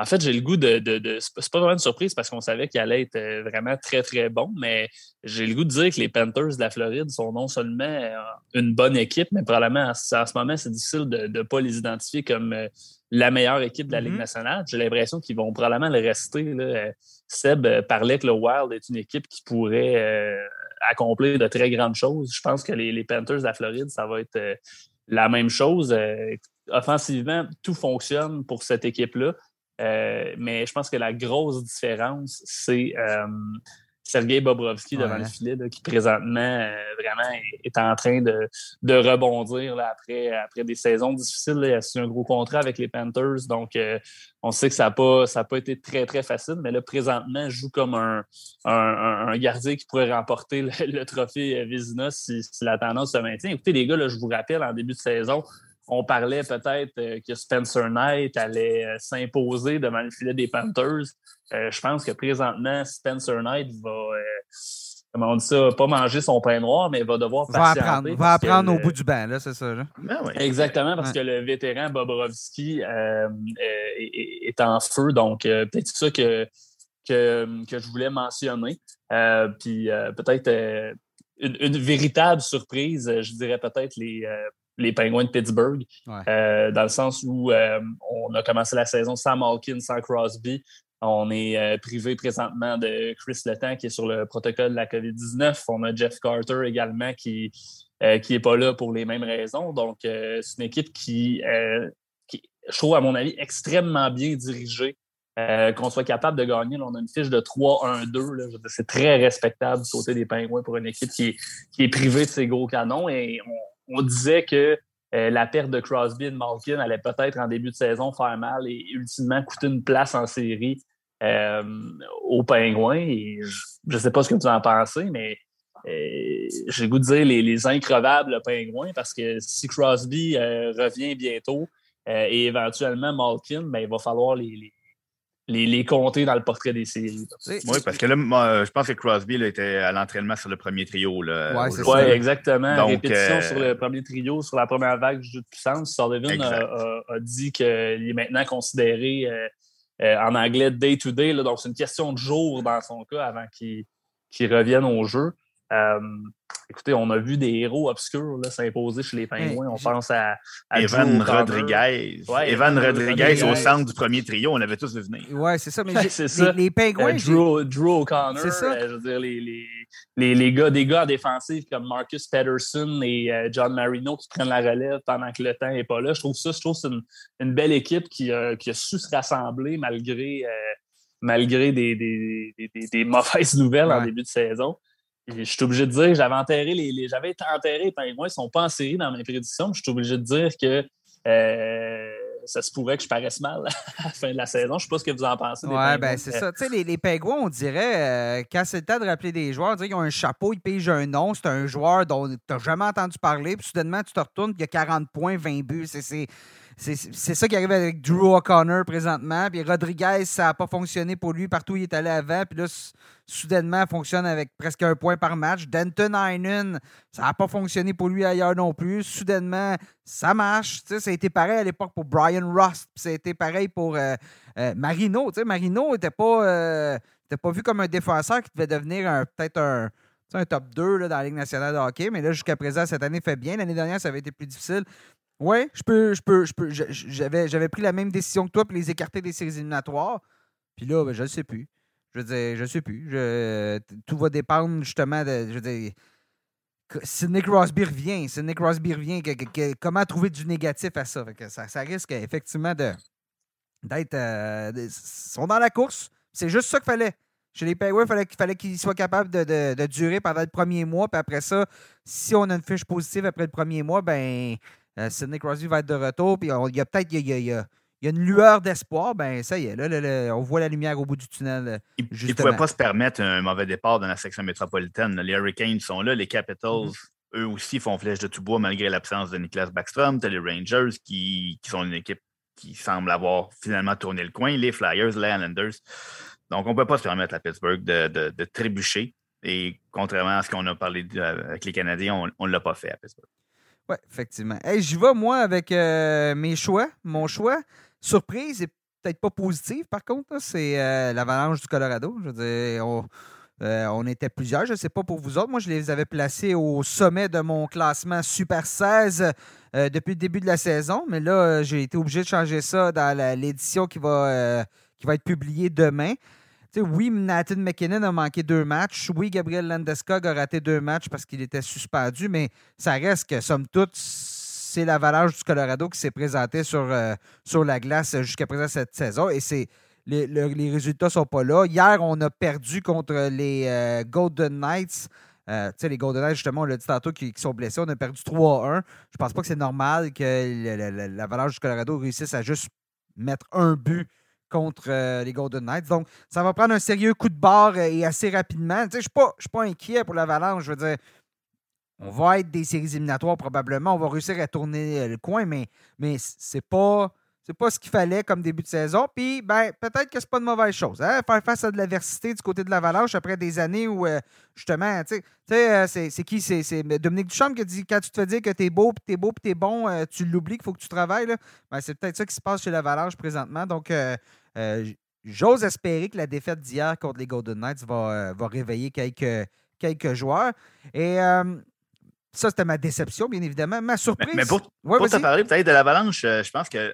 Speaker 3: En fait, j'ai le goût de. de, de c'est pas vraiment une surprise parce qu'on savait qu'il allait être euh, vraiment très, très bon, mais j'ai le goût de dire que les Panthers de la Floride sont non seulement euh, une bonne équipe, mais probablement en, ce moment, c'est difficile de ne pas les identifier comme euh, la meilleure équipe de la Ligue mm-hmm. nationale. J'ai l'impression qu'ils vont probablement le rester. Là. Seb parlait que le Wild est une équipe qui pourrait accomplir de très grandes choses. Je pense que les, les, Panthers de la Floride, ça va être la même chose. Offensivement, tout fonctionne pour cette équipe-là. Euh, mais je pense que la grosse différence, c'est euh, Sergei Bobrovski devant le filet, qui présentement euh, vraiment est, en train de, de rebondir là, après, après des saisons difficiles. Il a signé un gros contrat avec les Panthers, donc on sait que ça n'a pas, pas été très, très facile, mais là, présentement, il joue comme un, un, gardien qui pourrait remporter le, trophée Vizina si, si, la tendance se maintient. Écoutez, les gars, là, je vous rappelle, en début de saison, on parlait peut-être euh, que Spencer Knight allait euh, s'imposer devant le filet des Panthers. Euh, je pense que présentement, Spencer Knight va, comment on dit ça, pas manger son pain noir, mais va devoir
Speaker 1: va apprendre, va apprendre au bout du banc, là, c'est ça.
Speaker 3: Ben Exactement, parce que le vétéran Bobrovski est, en feu. Donc, peut-être ça que, que, je voulais mentionner. puis peut-être une, une, véritable surprise, je dirais peut-être les les Penguins de Pittsburgh, euh, dans le sens où euh, on a commencé la saison sans Malkin, sans Crosby. On est euh, privé présentement de Chris Letang qui est sur le protocole de la COVID-19. On a Jeff Carter également qui qui n'est pas là pour les mêmes raisons. Donc, c'est une équipe qui, qui, je trouve, à mon avis, extrêmement bien dirigée. qu'on soit capable de gagner. on a une fiche de 3-1-2. C'est très respectable du côté des Penguins pour une équipe qui est, qui est privée de ses gros canons. Et on, disait que euh, la perte de Crosby et de Malkin allait peut-être en début de saison faire mal et ultimement coûter une place en série euh, aux Pingouins. Je ne sais pas ce que vous en pensez, mais euh, j'ai goût de dire les, les increvables parce que si Crosby revient bientôt et éventuellement Malkin, ben, il va falloir les, les compter dans le portrait des séries.
Speaker 2: Oui, parce que là, moi, je pense que Crosby là, était à l'entraînement sur le premier trio.
Speaker 3: Oui, ouais, exactement. Donc, Répétition euh, sur le premier trio, sur la première vague du jeu de puissance. Sordevin a, a, a, dit qu'il est maintenant considéré euh, euh, en anglais day-to-day. donc, c'est une question de jour dans son cas avant qu'il revienne au jeu. Euh, écoutez, on a vu des héros obscurs s'imposer chez les Pingouins. On pense à,
Speaker 2: Evan Rodriguez. Evan, Rodriguez, au centre du premier trio, on l'avait tous vu venir.
Speaker 1: Oui, c'est ça. Mais les, les, Pingouins.
Speaker 3: Euh, Drew, O'Connor. C'est ça. Euh, je veux dire, les, les, les, gars, des gars en défensive comme Marcus Patterson et John Marino qui prennent la relève pendant que le temps n'est pas là. Je trouve ça, je trouve c'est une, une, belle équipe qui, qui, a su se rassembler malgré, malgré des, des, des, des, mauvaises nouvelles en début de saison je suis obligé de dire que j'avais enterré les, j'avais enterré les pingouins, ils ne sont pas en série dans mes prédictions. Je suis obligé de dire que euh, ça se pouvait que je paraisse mal [LAUGHS] à la fin de la saison. Je ne sais pas ce que vous en pensez.
Speaker 1: Oui, ben c'est ça. Tu sais, les, les pingouins, on dirait, euh, quand c'est le temps de rappeler des joueurs, qu'ils ont un chapeau, ils pigent un nom. C'est un joueur dont tu n'as jamais entendu parler. Puis soudainement, tu te retournes, il y a 40 points, 20 buts. C'est c'est ça qui arrive avec Drew O'Connor présentement. Puis Rodriguez, ça n'a pas fonctionné pour lui partout où il est allé avant. Puis là, soudainement, fonctionne avec presque un point par match. Denton Heinen, ça n'a pas fonctionné pour lui ailleurs non plus. Soudainement, ça marche. ça a été pareil à l'époque pour Brian Rust. Puis ça a été pareil pour euh, euh, Marino. Marino n'était pas, euh, pas vu comme un défenseur qui devait devenir peut-être un un top 2 là, dans la Ligue nationale de hockey, mais là, jusqu'à présent, cette année fait bien. L'année dernière, ça avait été plus difficile. Oui, je peux, je peux, je peux. J'avais, pris la même décision que toi pour les écarter des séries éliminatoires. Puis là, ben, je ne sais plus. Je veux dire, je ne sais plus. Je, tout va dépendre justement de. Je veux dire, si Nick Crosby revient, si Nick Crosby revient, comment trouver du négatif à ça? ça, ça, risque effectivement de d'être. Euh, ils sont dans la course. C'est juste ça qu'il fallait. Chez les Penguins, il fallait, fallait qu'ils soient capables de, de, de, durer pendant le premier mois. Puis après ça, si on a une fiche positive après le premier mois, ben euh, Sidney Crosby va être de retour, puis il y a peut-être il y a, une lueur d'espoir, ben ça y est, là, on voit la lumière au bout du tunnel.
Speaker 2: Ils ne pouvaient pas se permettre un mauvais départ dans la section métropolitaine. Les Hurricanes sont là, les Capitals, mm-hmm. eux aussi, font flèche de tout bois malgré l'absence de Niklas Backstrom. les Rangers qui, sont une équipe qui semble avoir finalement tourné le coin, les Flyers, les Islanders. Donc, on ne peut pas se permettre à Pittsburgh de, trébucher. Et contrairement à ce qu'on a parlé avec les Canadiens, on ne l'a pas fait à Pittsburgh.
Speaker 1: Oui, effectivement. Hey, J'y vais, moi, avec euh, mes choix. Mon choix, surprise, et peut-être pas positive, par contre, c'est l'avalanche du Colorado. Je veux dire, on, on était plusieurs, je ne sais pas pour vous autres. Moi, je les avais placés au sommet de mon classement Super 16 depuis le début de la saison. Mais là, j'ai été obligé de changer ça dans l'édition qui qui va être publiée demain oui, Nathan McKinnon a manqué deux matchs. Oui, Gabriel Landeskog a raté deux matchs parce qu'il était suspendu, mais ça reste que, somme toute, c'est l'avalanche du Colorado qui s'est présenté sur, euh, sur la glace jusqu'à présent cette saison. Et c'est les, résultats ne sont pas là. Hier, on a perdu contre les euh, Golden Knights. Euh, les Golden Knights, justement, on l'a dit tantôt, qui, sont blessés. On a perdu 3-1. Je pense pas que c'est normal que l'avalanche du Colorado réussisse à juste mettre un but contre euh, les Golden Knights. Donc, ça va prendre un sérieux coup de barre euh, et assez rapidement. Je ne suis pas, inquiet pour l'Avalanche. Je veux dire, on va être des séries éliminatoires probablement. On va réussir à tourner euh, le coin, mais, mais c'est pas pas ce qu'il fallait comme début de saison. Puis, ben, peut-être que c'est pas une mauvaise chose. Hein? Faire face à de l'adversité du côté de l'Avalanche après des années où, euh, justement, tu sais, euh, c'est qui? C'est Dominique Duchamp qui dit quand tu te fais dire que t'es beau, puis t'es beau, puis t'es bon, euh, tu l'oublies qu'il faut que tu travailles. Ben, c'est peut-être ça qui se passe chez l'Avalanche présentement. Donc, j'ose espérer que la défaite d'hier contre les Golden Knights va, va réveiller quelques, quelques joueurs. Et. ça, c'était ma déception, bien évidemment. Ma surprise.
Speaker 2: Mais, pour, te parler peut-être de l'Avalanche, je pense que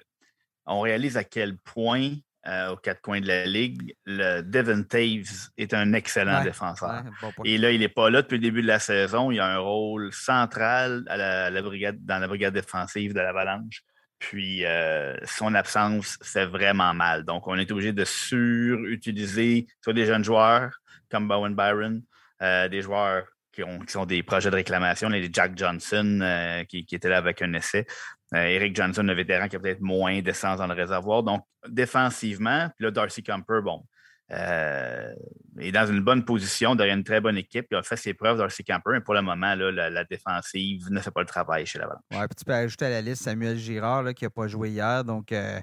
Speaker 2: on réalise à quel point, euh, aux quatre coins de la ligue, le Devin Taves est un excellent défenseur. Et là, il n'est pas là depuis le début de la saison. Il a un rôle central à la, brigade, dans la brigade défensive de l'Avalanche. Puis euh, son absence fait vraiment mal. Donc, on est obligé de surutiliser soit des jeunes joueurs comme Bowen Byron, euh, des joueurs qui, ont, des projets de réclamation, les Jack Johnson qui, qui, était là avec un essai. Euh, Eric Johnson, le vétéran, qui a peut-être moins d'essence dans le réservoir. Donc, défensivement, puis là, Darcy Camper, bon, euh, est dans une bonne position derrière une très bonne équipe. Il a fait ses preuves, Darcy Camper, mais pour le moment, la, défensive ne fait pas le travail chez la
Speaker 1: Oui, puis tu peux ajouter à la liste Samuel Girard, qui n'a pas joué hier. Donc, euh,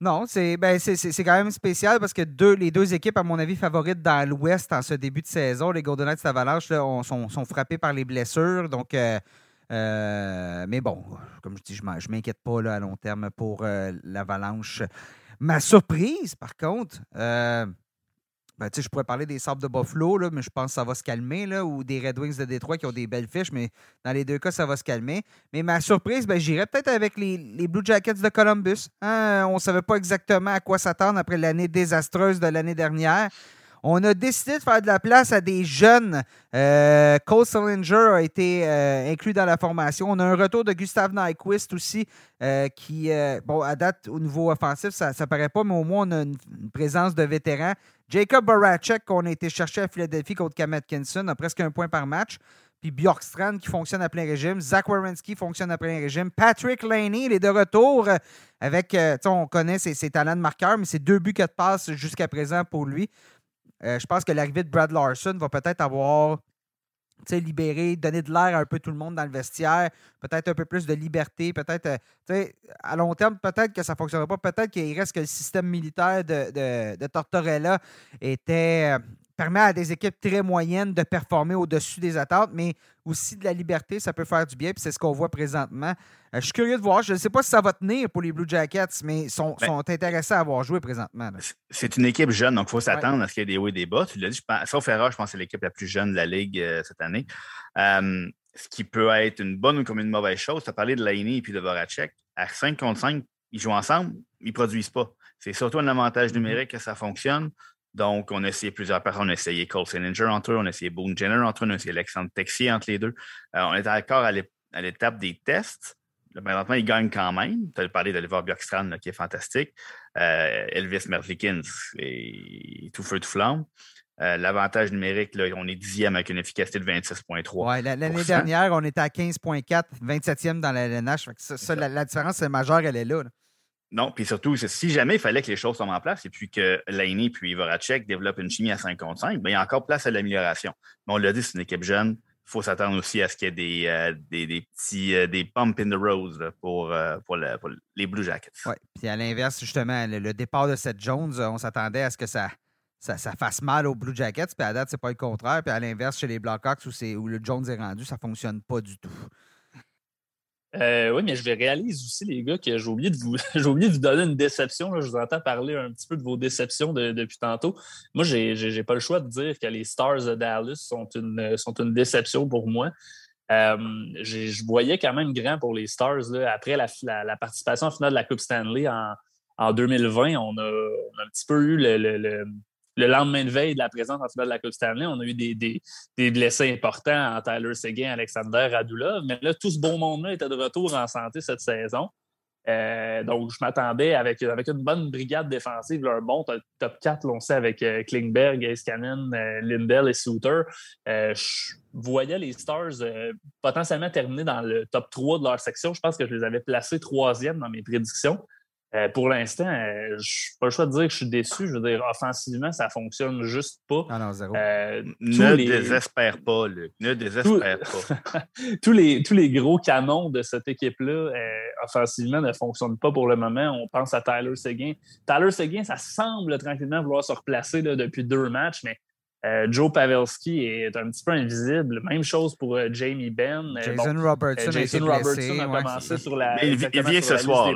Speaker 1: non, ben, c'est quand même spécial parce que les deux équipes, à mon avis, favorites dans l'Ouest en ce début de saison, les Golden Knights Avalanche, là, sont, sont, frappés par les blessures. Donc, euh, mais bon, comme je dis, je ne m'inquiète pas à long terme pour euh, l'avalanche. Ma surprise, par contre, euh, ben, je pourrais parler des Sables de Buffalo, mais je pense que ça va se calmer, ou des Red Wings de Détroit qui ont des belles fiches, mais dans les deux cas, ça va se calmer. Mais ma surprise, ben, j'irais peut-être avec les, Blue Jackets de Columbus. Hein. On ne savait pas exactement à quoi s'attendre après l'année désastreuse de l'année dernière. On a décidé de faire de la place à des jeunes. Euh, Cole Sillinger a été euh, inclus dans la formation. On a un retour de Gustave Nyquist aussi, euh, qui, bon, à date, au niveau offensif, ça ne paraît pas, mais au moins, on a une, présence de vétérans. Jacob Barachek, qu'on a été chercher à Philadelphie contre Cam Atkinson, a presque un point par match. Puis Bjorkstrand qui fonctionne à plein régime. Zach Wierenski fonctionne à plein régime. Patrick Laney, il est de retour avec, on connaît ses, ses, talents de marqueur, mais c'est deux buts, quatre passes jusqu'à présent pour lui. Euh, je pense que l'arrivée de Brad Larson va peut-être avoir libéré, donné de l'air à un peu tout le monde dans le vestiaire, peut-être un peu plus de liberté, peut-être, euh, à long terme, peut-être que ça ne fonctionnera pas, peut-être qu'il reste que le système militaire de, de, Tortorella était, euh, permet à des équipes très moyennes de performer au-dessus des attentes, mais aussi de la liberté, ça peut faire du bien, puis c'est ce qu'on voit présentement. Euh, je suis curieux de voir. Je ne sais pas si ça va tenir pour les Blue Jackets, mais ils sont, ben intéressés à avoir joué présentement.
Speaker 2: C'est une équipe jeune, donc il faut s'attendre à ce qu'il y ait des hauts et des bas. Tu l'as dit, sauf erreur, je pense que c'est l'équipe la plus jeune de la Ligue euh, cette année. Euh, ce qui peut être une bonne ou comme une mauvaise chose. Tu as parlé de Laini et puis de Voracek. À 5 contre 5, ils jouent ensemble, ils ne produisent pas. C'est surtout un avantage mm-hmm. numérique que ça fonctionne. Donc, on a essayé plusieurs personnes. On a essayé Cole Sininger entre eux, on a essayé Boone Jenner entre eux, on a essayé Alexandre Texier entre les deux. Euh, on est encore à l'étape des tests. Maintenant, ils gagnent quand même. Tu as parlé d'Oliver Bjorkstrand, qui est fantastique. Euh, Elvis Merlikins est tout feu, tout flamme. Euh, l'avantage numérique, on est dixième avec une efficacité de 26,3.
Speaker 1: Ouais, L'année dernière, on était à 15,4, 27e dans la LNH. la, différence majeure, elle est là.
Speaker 2: Non, puis surtout, si jamais il fallait que les choses soient en place et puis que Laney puis Voracek développent une chimie à 5 contre 5, bien, il y a encore place à l'amélioration. Mais on l'a dit, c'est une équipe jeune. Il faut s'attendre aussi à ce qu'il y ait des, euh, petits euh, des pumps in the rose pour, euh, pour, les Blue Jackets.
Speaker 1: Oui, puis à l'inverse, justement, le, départ de Seth Jones, on s'attendait à ce que ça, ça, fasse mal aux Blue Jackets, puis à date, c'est pas le contraire. Puis à l'inverse, chez les Blackhawks, où, où le Jones est rendu, ça fonctionne pas du tout.
Speaker 3: Euh, oui, mais je réalise aussi, les gars, que j'ai oublié, de vous, [LAUGHS] oublié de vous donner une déception. Je vous entends parler un petit peu de vos déceptions depuis tantôt. Moi, je n'ai pas le choix de dire que les Stars de Dallas sont une, sont une déception pour moi. Euh, je voyais quand même grand pour les Stars. Après la, participation en finale de la Coupe Stanley en, 2020, on a, un petit peu eu le lendemain de veille de la présence en finale de la Coupe Stanley, on a eu des, blessés importants en Tyler Seguin, Alexander Radulov. Mais là, tout ce bon monde-là était de retour en santé cette saison. Euh, donc, je m'attendais avec, avec une bonne brigade défensive, un bon top 4, on sait, avec euh, Klingberg, Iskanen, euh, Lindell et Souter. je voyais les Stars potentiellement terminer dans le top 3 de leur section. Je pense que je les avais placés troisième dans mes prédictions. Euh, pour l'instant, euh, je n'ai pas le choix de dire que je suis déçu. Je veux dire, offensivement, ça ne fonctionne juste pas.
Speaker 1: Ah non, zéro.
Speaker 2: Euh, ne désespère pas, Luc. Ne désespère pas. [LAUGHS]
Speaker 3: tous, les, tous les gros canons de cette équipe-là, offensivement, ne fonctionnent pas pour le moment. On pense à Tyler Seguin. Tyler Seguin, ça semble tranquillement vouloir se replacer depuis deux matchs, mais euh, Joe Pavelski est un petit peu invisible. Même chose pour euh, Jamie Benn.
Speaker 1: Euh, Jason Robertson,
Speaker 3: Jason Robertson a commencé sur la.
Speaker 2: il, vient ce soir.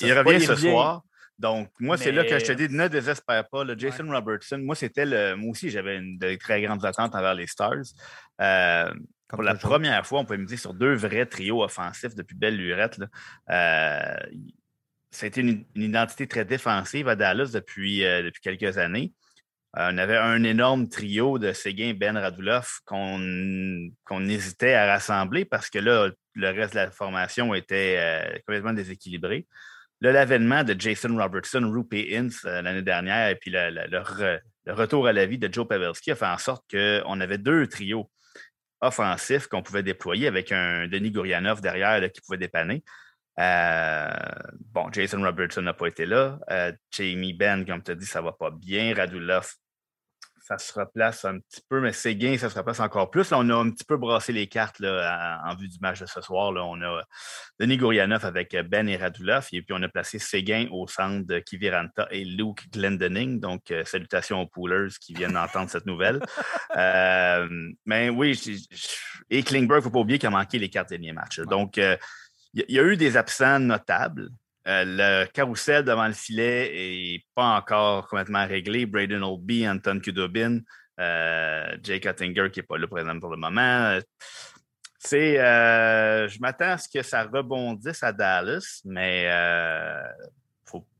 Speaker 2: Il revient ce soir. Donc, moi, c'est là que je te dis, ne désespère pas. Le Jason Robertson, moi, c'était le. Moi aussi, j'avais de très grandes attentes envers les Stars. pour la première fois, on peut me dire sur deux vrais trios offensifs depuis belle lurette. C'était une, une, identité très défensive à Dallas depuis, depuis quelques années. Euh, on avait un énorme trio de Séguin, Ben Radulov qu'on hésitait à rassembler parce que là, le reste de la formation était euh, complètement déséquilibré. l'avènement de Jason Robertson, Rupé Ince euh, l'année dernière et puis le, retour à la vie de Joe Pavelski a fait en sorte qu'on avait deux trios offensifs qu'on pouvait déployer avec un Denis Gourianov derrière qui pouvait dépanner. Bon, Jason Robertson n'a pas été là. Jamie Ben, comme tu as dit, ça ne va pas bien. Radulov ça se replace un petit peu, mais Séguin, ça se replace encore plus. Là, on a un petit peu brassé les cartes là, en, vue du match de ce soir. Là. On a Denis Gourianov avec Ben et Radulov, et puis on a placé Séguin au centre de Kiviranta et Luke Glendening. Donc, euh, salutations aux poolers qui viennent d'entendre cette nouvelle. [LAUGHS] Euh, mais oui, et Klingberg, il ne faut pas oublier qu'il a manqué les quatre derniers matchs. Donc, euh, il y, a eu des absents notables. Euh, le carrousel devant le filet n'est pas encore complètement réglé. Braden Oldby, Anton Kudobin, euh, Jake qui n'est pas là présent pour le moment. C'est, euh, je m'attends à ce que ça rebondisse à Dallas, mais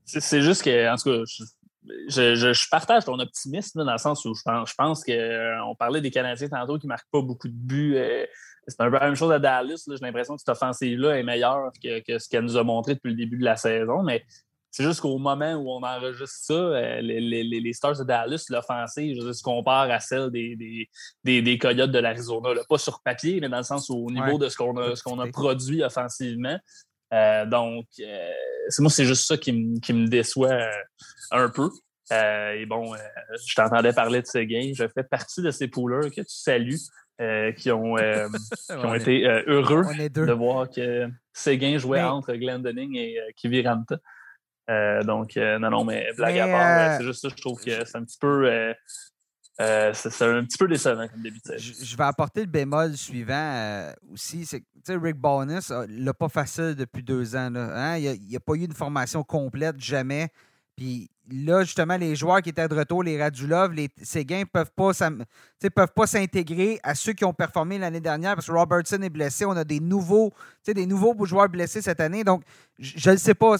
Speaker 3: c'est juste que, en tout cas, je, partage ton optimisme dans le sens où je pense, je pense qu'on parlait des Canadiens tantôt qui ne marquent pas beaucoup de buts c'est un peu la même chose à Dallas. J'ai l'impression que cette offensive-là est meilleure que, ce qu'elle nous a montré depuis le début de la saison. Mais c'est juste qu'au moment où on enregistre ça, euh, les, Stars de Dallas, l'offensive, se compare à celle des, des, Coyotes de l'Arizona. Pas sur papier, mais dans le sens au niveau de ce qu'on a, a, produit offensivement. Euh, donc, euh, moi, c'est juste ça qui, me déçoit un peu. Et bon, je t'entendais parler de ce. Je fais partie de ces poolers que tu salues. Euh, qui ont, euh, [LAUGHS] ont été euh, heureux de voir que Séguin jouait entre Glendening et Kiviranta. donc, non, non, mais blague à part, c'est juste ça, je trouve que c'est un petit peu. c'est un petit peu décevant comme début de
Speaker 1: je, je vais apporter le bémol suivant aussi. C'est Rick Bonus l'a pas facile depuis deux ans. Là, hein? Il n'y a, pas eu une formation complète, jamais. Puis là, justement, les joueurs qui étaient de retour, les Radulov, les Séguin, peuvent pas peuvent pas s'intégrer à ceux qui ont performé l'année dernière parce que Robertson est blessé. On a des nouveaux, des nouveaux joueurs blessés cette année. Donc, je ne sais pas.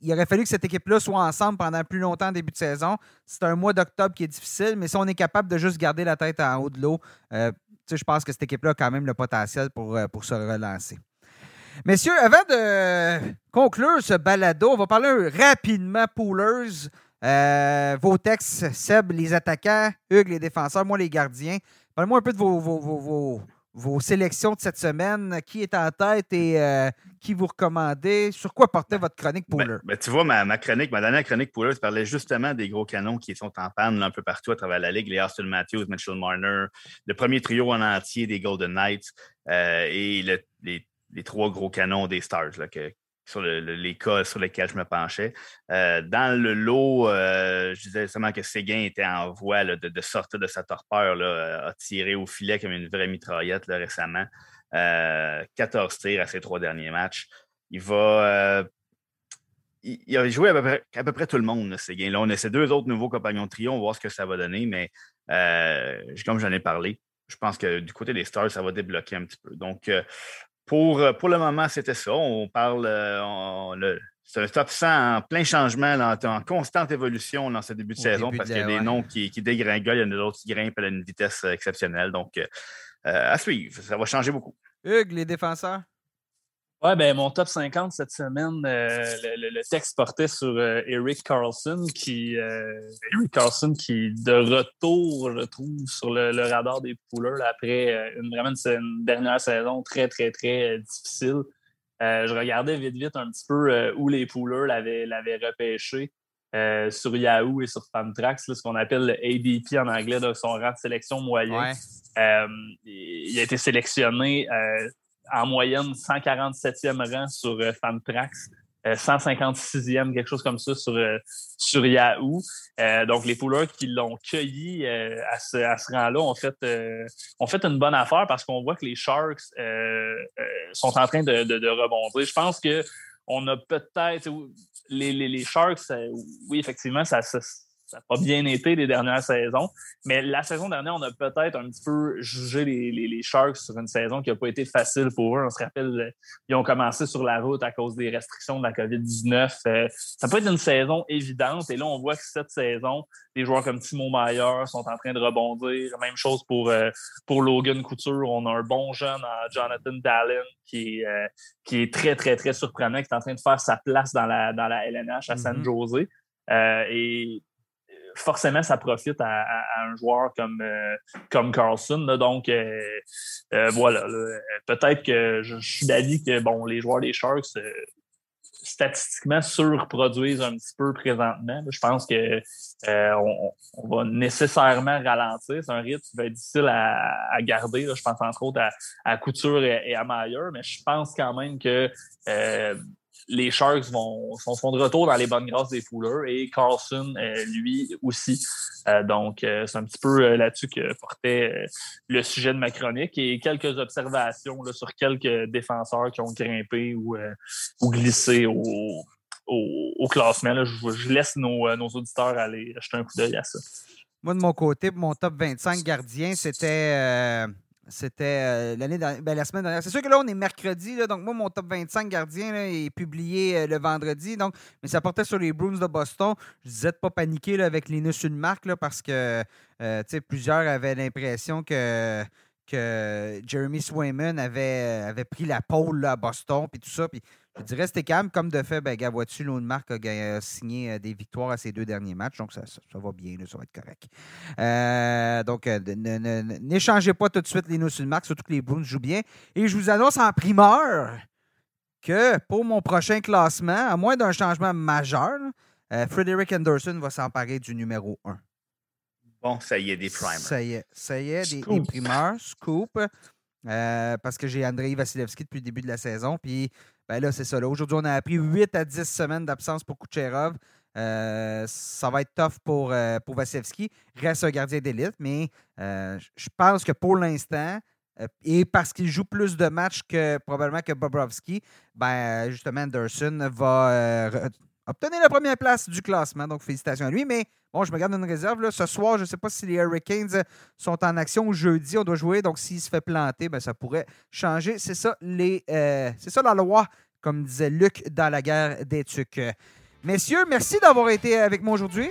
Speaker 1: Il aurait fallu que cette équipe-là soit ensemble pendant plus longtemps début de saison. C'est un mois d'octobre qui est difficile, mais si on est capable de juste garder la tête en haut de l'eau, euh, je pense que cette équipe-là a quand même le potentiel pour, euh, pour se relancer. Messieurs, avant de conclure ce balado, on va parler rapidement poolers. Euh, vos textes, Seb, les attaquants, Hugues, les défenseurs, moi, les gardiens. Parlez-moi un peu de vos, vos, sélections de cette semaine. Qui est en tête et euh, qui vous recommandez? Sur quoi portait votre chronique ben, Pooler?
Speaker 2: Ben, tu vois, ma, chronique, ma dernière chronique Pooler, parlait justement des gros canons qui sont en panne un peu partout à travers la Ligue. Les Austin Matthews, Mitchell Marner, le premier trio en entier des Golden Knights euh, et les les trois gros canons des Stars, là, que, sur les cas sur lesquels je me penchais. Euh, dans le lot, euh, je disais seulement que Séguin était en voie de, sortir de sa torpeur, là, a tiré au filet comme une vraie mitraillette récemment. 14 tirs à ses trois derniers matchs. Il va. il, a joué à peu, près, tout le monde, ces gains-là. On a ces deux autres nouveaux compagnons de trio. On va voir ce que ça va donner, mais comme j'en ai parlé, je pense que du côté des Stars, ça va débloquer un petit peu. Donc, pour, pour le moment, c'était ça. On parle. c'est un top 100 en plein changement, en, constante évolution dans ce début de saison parce qu'il y a des noms qui, qui dégringolent, il y en a d'autres qui grimpent à une vitesse exceptionnelle. Donc, à suivre. Ça va changer beaucoup.
Speaker 1: Hugues, les défenseurs?
Speaker 3: Ouais, ben mon top 50 cette semaine, euh, le, texte portait sur euh, Eric Carlson, qui euh, Eric Carlson qui de retour, je trouve, sur le, radar des pouleurs après une vraiment une, dernière saison très, très, très difficile. je regardais vite, vite un petit peu où les pouleurs l'avaient repêché. sur Yahoo et sur Fantrax, ce qu'on appelle le ADP en anglais, de son rang de sélection moyen. il a été sélectionné en moyenne 147e rang sur euh, Fantrax. 156e, euh, quelque chose comme ça sur, euh, sur Yahoo. donc, les pouleurs qui l'ont cueilli à ce, à ce rang-là ont fait, ont fait une bonne affaire parce qu'on voit que les Sharks sont en train de, de, rebondir. Je pense que on a peut-être. Les, les, les, Sharks, oui, effectivement, ça, ça, ça n'a pas bien été les dernières saisons. Mais la saison dernière, on a peut-être un petit peu jugé les, Sharks sur une saison qui n'a pas été facile pour eux. On se rappelle, ils ont commencé sur la route à cause des restrictions de la COVID-19. Euh, ça peut être une saison évidente. Et là, on voit que cette saison, des joueurs comme Timo Mayer sont en train de rebondir. Même chose pour, euh, pour Logan Couture. On a un bon jeune, Jonathan Dallin, qui, est, euh, qui est très, très, très surprenant, qui est en train de faire sa place dans la, dans la LNH à San mm-hmm. Jose. et forcément, ça profite à, un joueur comme, euh, comme Carlson. donc, euh, euh, voilà. Peut-être que je, suis d'avis que bon, les joueurs des Sharks, statistiquement, surproduisent un petit peu présentement. Je pense que on, va nécessairement ralentir. C'est un rythme qui va être difficile à, garder. Je pense entre autres à, Couture et, et, à Mayer, mais je pense quand même que les Sharks vont, sont, de retour dans les bonnes grâces des Fuller et Carlson, euh, lui aussi. Euh, donc, euh, c'est un petit peu là-dessus que portait le sujet de ma chronique et quelques observations sur quelques défenseurs qui ont grimpé ou, glissé au, classement. Je, laisse nos, nos, auditeurs aller jeter un coup d'œil à ça.
Speaker 1: Moi, de mon côté, mon top 25 gardiens, c'était c'était euh, l'année ben, la semaine dernière. C'est sûr que là, on est mercredi, donc moi, mon top 25 gardien est publié euh, le vendredi. Donc, mais ça portait sur les Bruins de Boston. Je disais de pas paniquer avec Ulmark là, parce que euh, plusieurs avaient l'impression que, que Jeremy Swayman avait, avait pris la pole à Boston puis tout ça. Puis je dirais c'était calme. Comme de fait, ben, vois-tu, Marc a, signé euh, des victoires à ses deux derniers matchs. Donc, ça, va bien, ça va être correct. Euh, donc, euh, n'échangez pas tout de suite les Marc, surtout que les Bruins jouent bien. Et je vous annonce en primeur que pour mon prochain classement, à moins d'un changement majeur, Frederick Anderson va s'emparer du numéro 1.
Speaker 2: Bon, ça y est, des primers.
Speaker 1: Ça y est, ça y est, des, des primeurs, scoop. Parce que j'ai Andrei Vasilevski depuis le début de la saison. Puis ben là, c'est ça. Aujourd'hui, on a appris 8 à 10 semaines d'absence pour Kucherov. Euh, ça va être tough pour, euh, pour Vasilevski. Reste un gardien d'élite, mais euh, je pense que pour l'instant, et parce qu'il joue plus de matchs que probablement que Bobrovski, ben, justement, Anderson va obtenir la première place du classement. Donc, félicitations à lui. Mais bon, je me garde une réserve. Là. Ce soir, je ne sais pas si les Hurricanes sont en action. Jeudi, on doit jouer. Donc, s'il se fait planter, ben, ça pourrait changer. C'est ça, les, euh, c'est ça la loi, comme disait Luc dans la guerre des Tucs. Messieurs, merci d'avoir été avec moi aujourd'hui.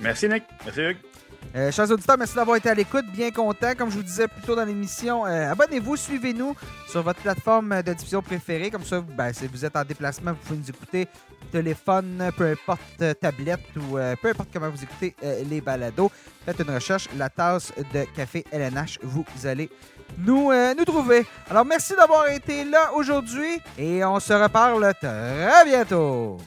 Speaker 2: Merci, Nick. Merci, Luc.
Speaker 1: Euh, chers auditeurs, merci d'avoir été à l'écoute. Bien content, comme je vous disais plus tôt dans l'émission. Euh, abonnez-vous, suivez-nous sur votre plateforme de diffusion préférée. Comme ça, ben, si vous êtes en déplacement, vous pouvez nous écouter téléphone, peu importe euh, tablette ou peu importe comment vous écoutez les balados. Faites une recherche, la tasse de café LNH, vous allez nous, nous trouver. Alors, merci d'avoir été là aujourd'hui et on se reparle très bientôt.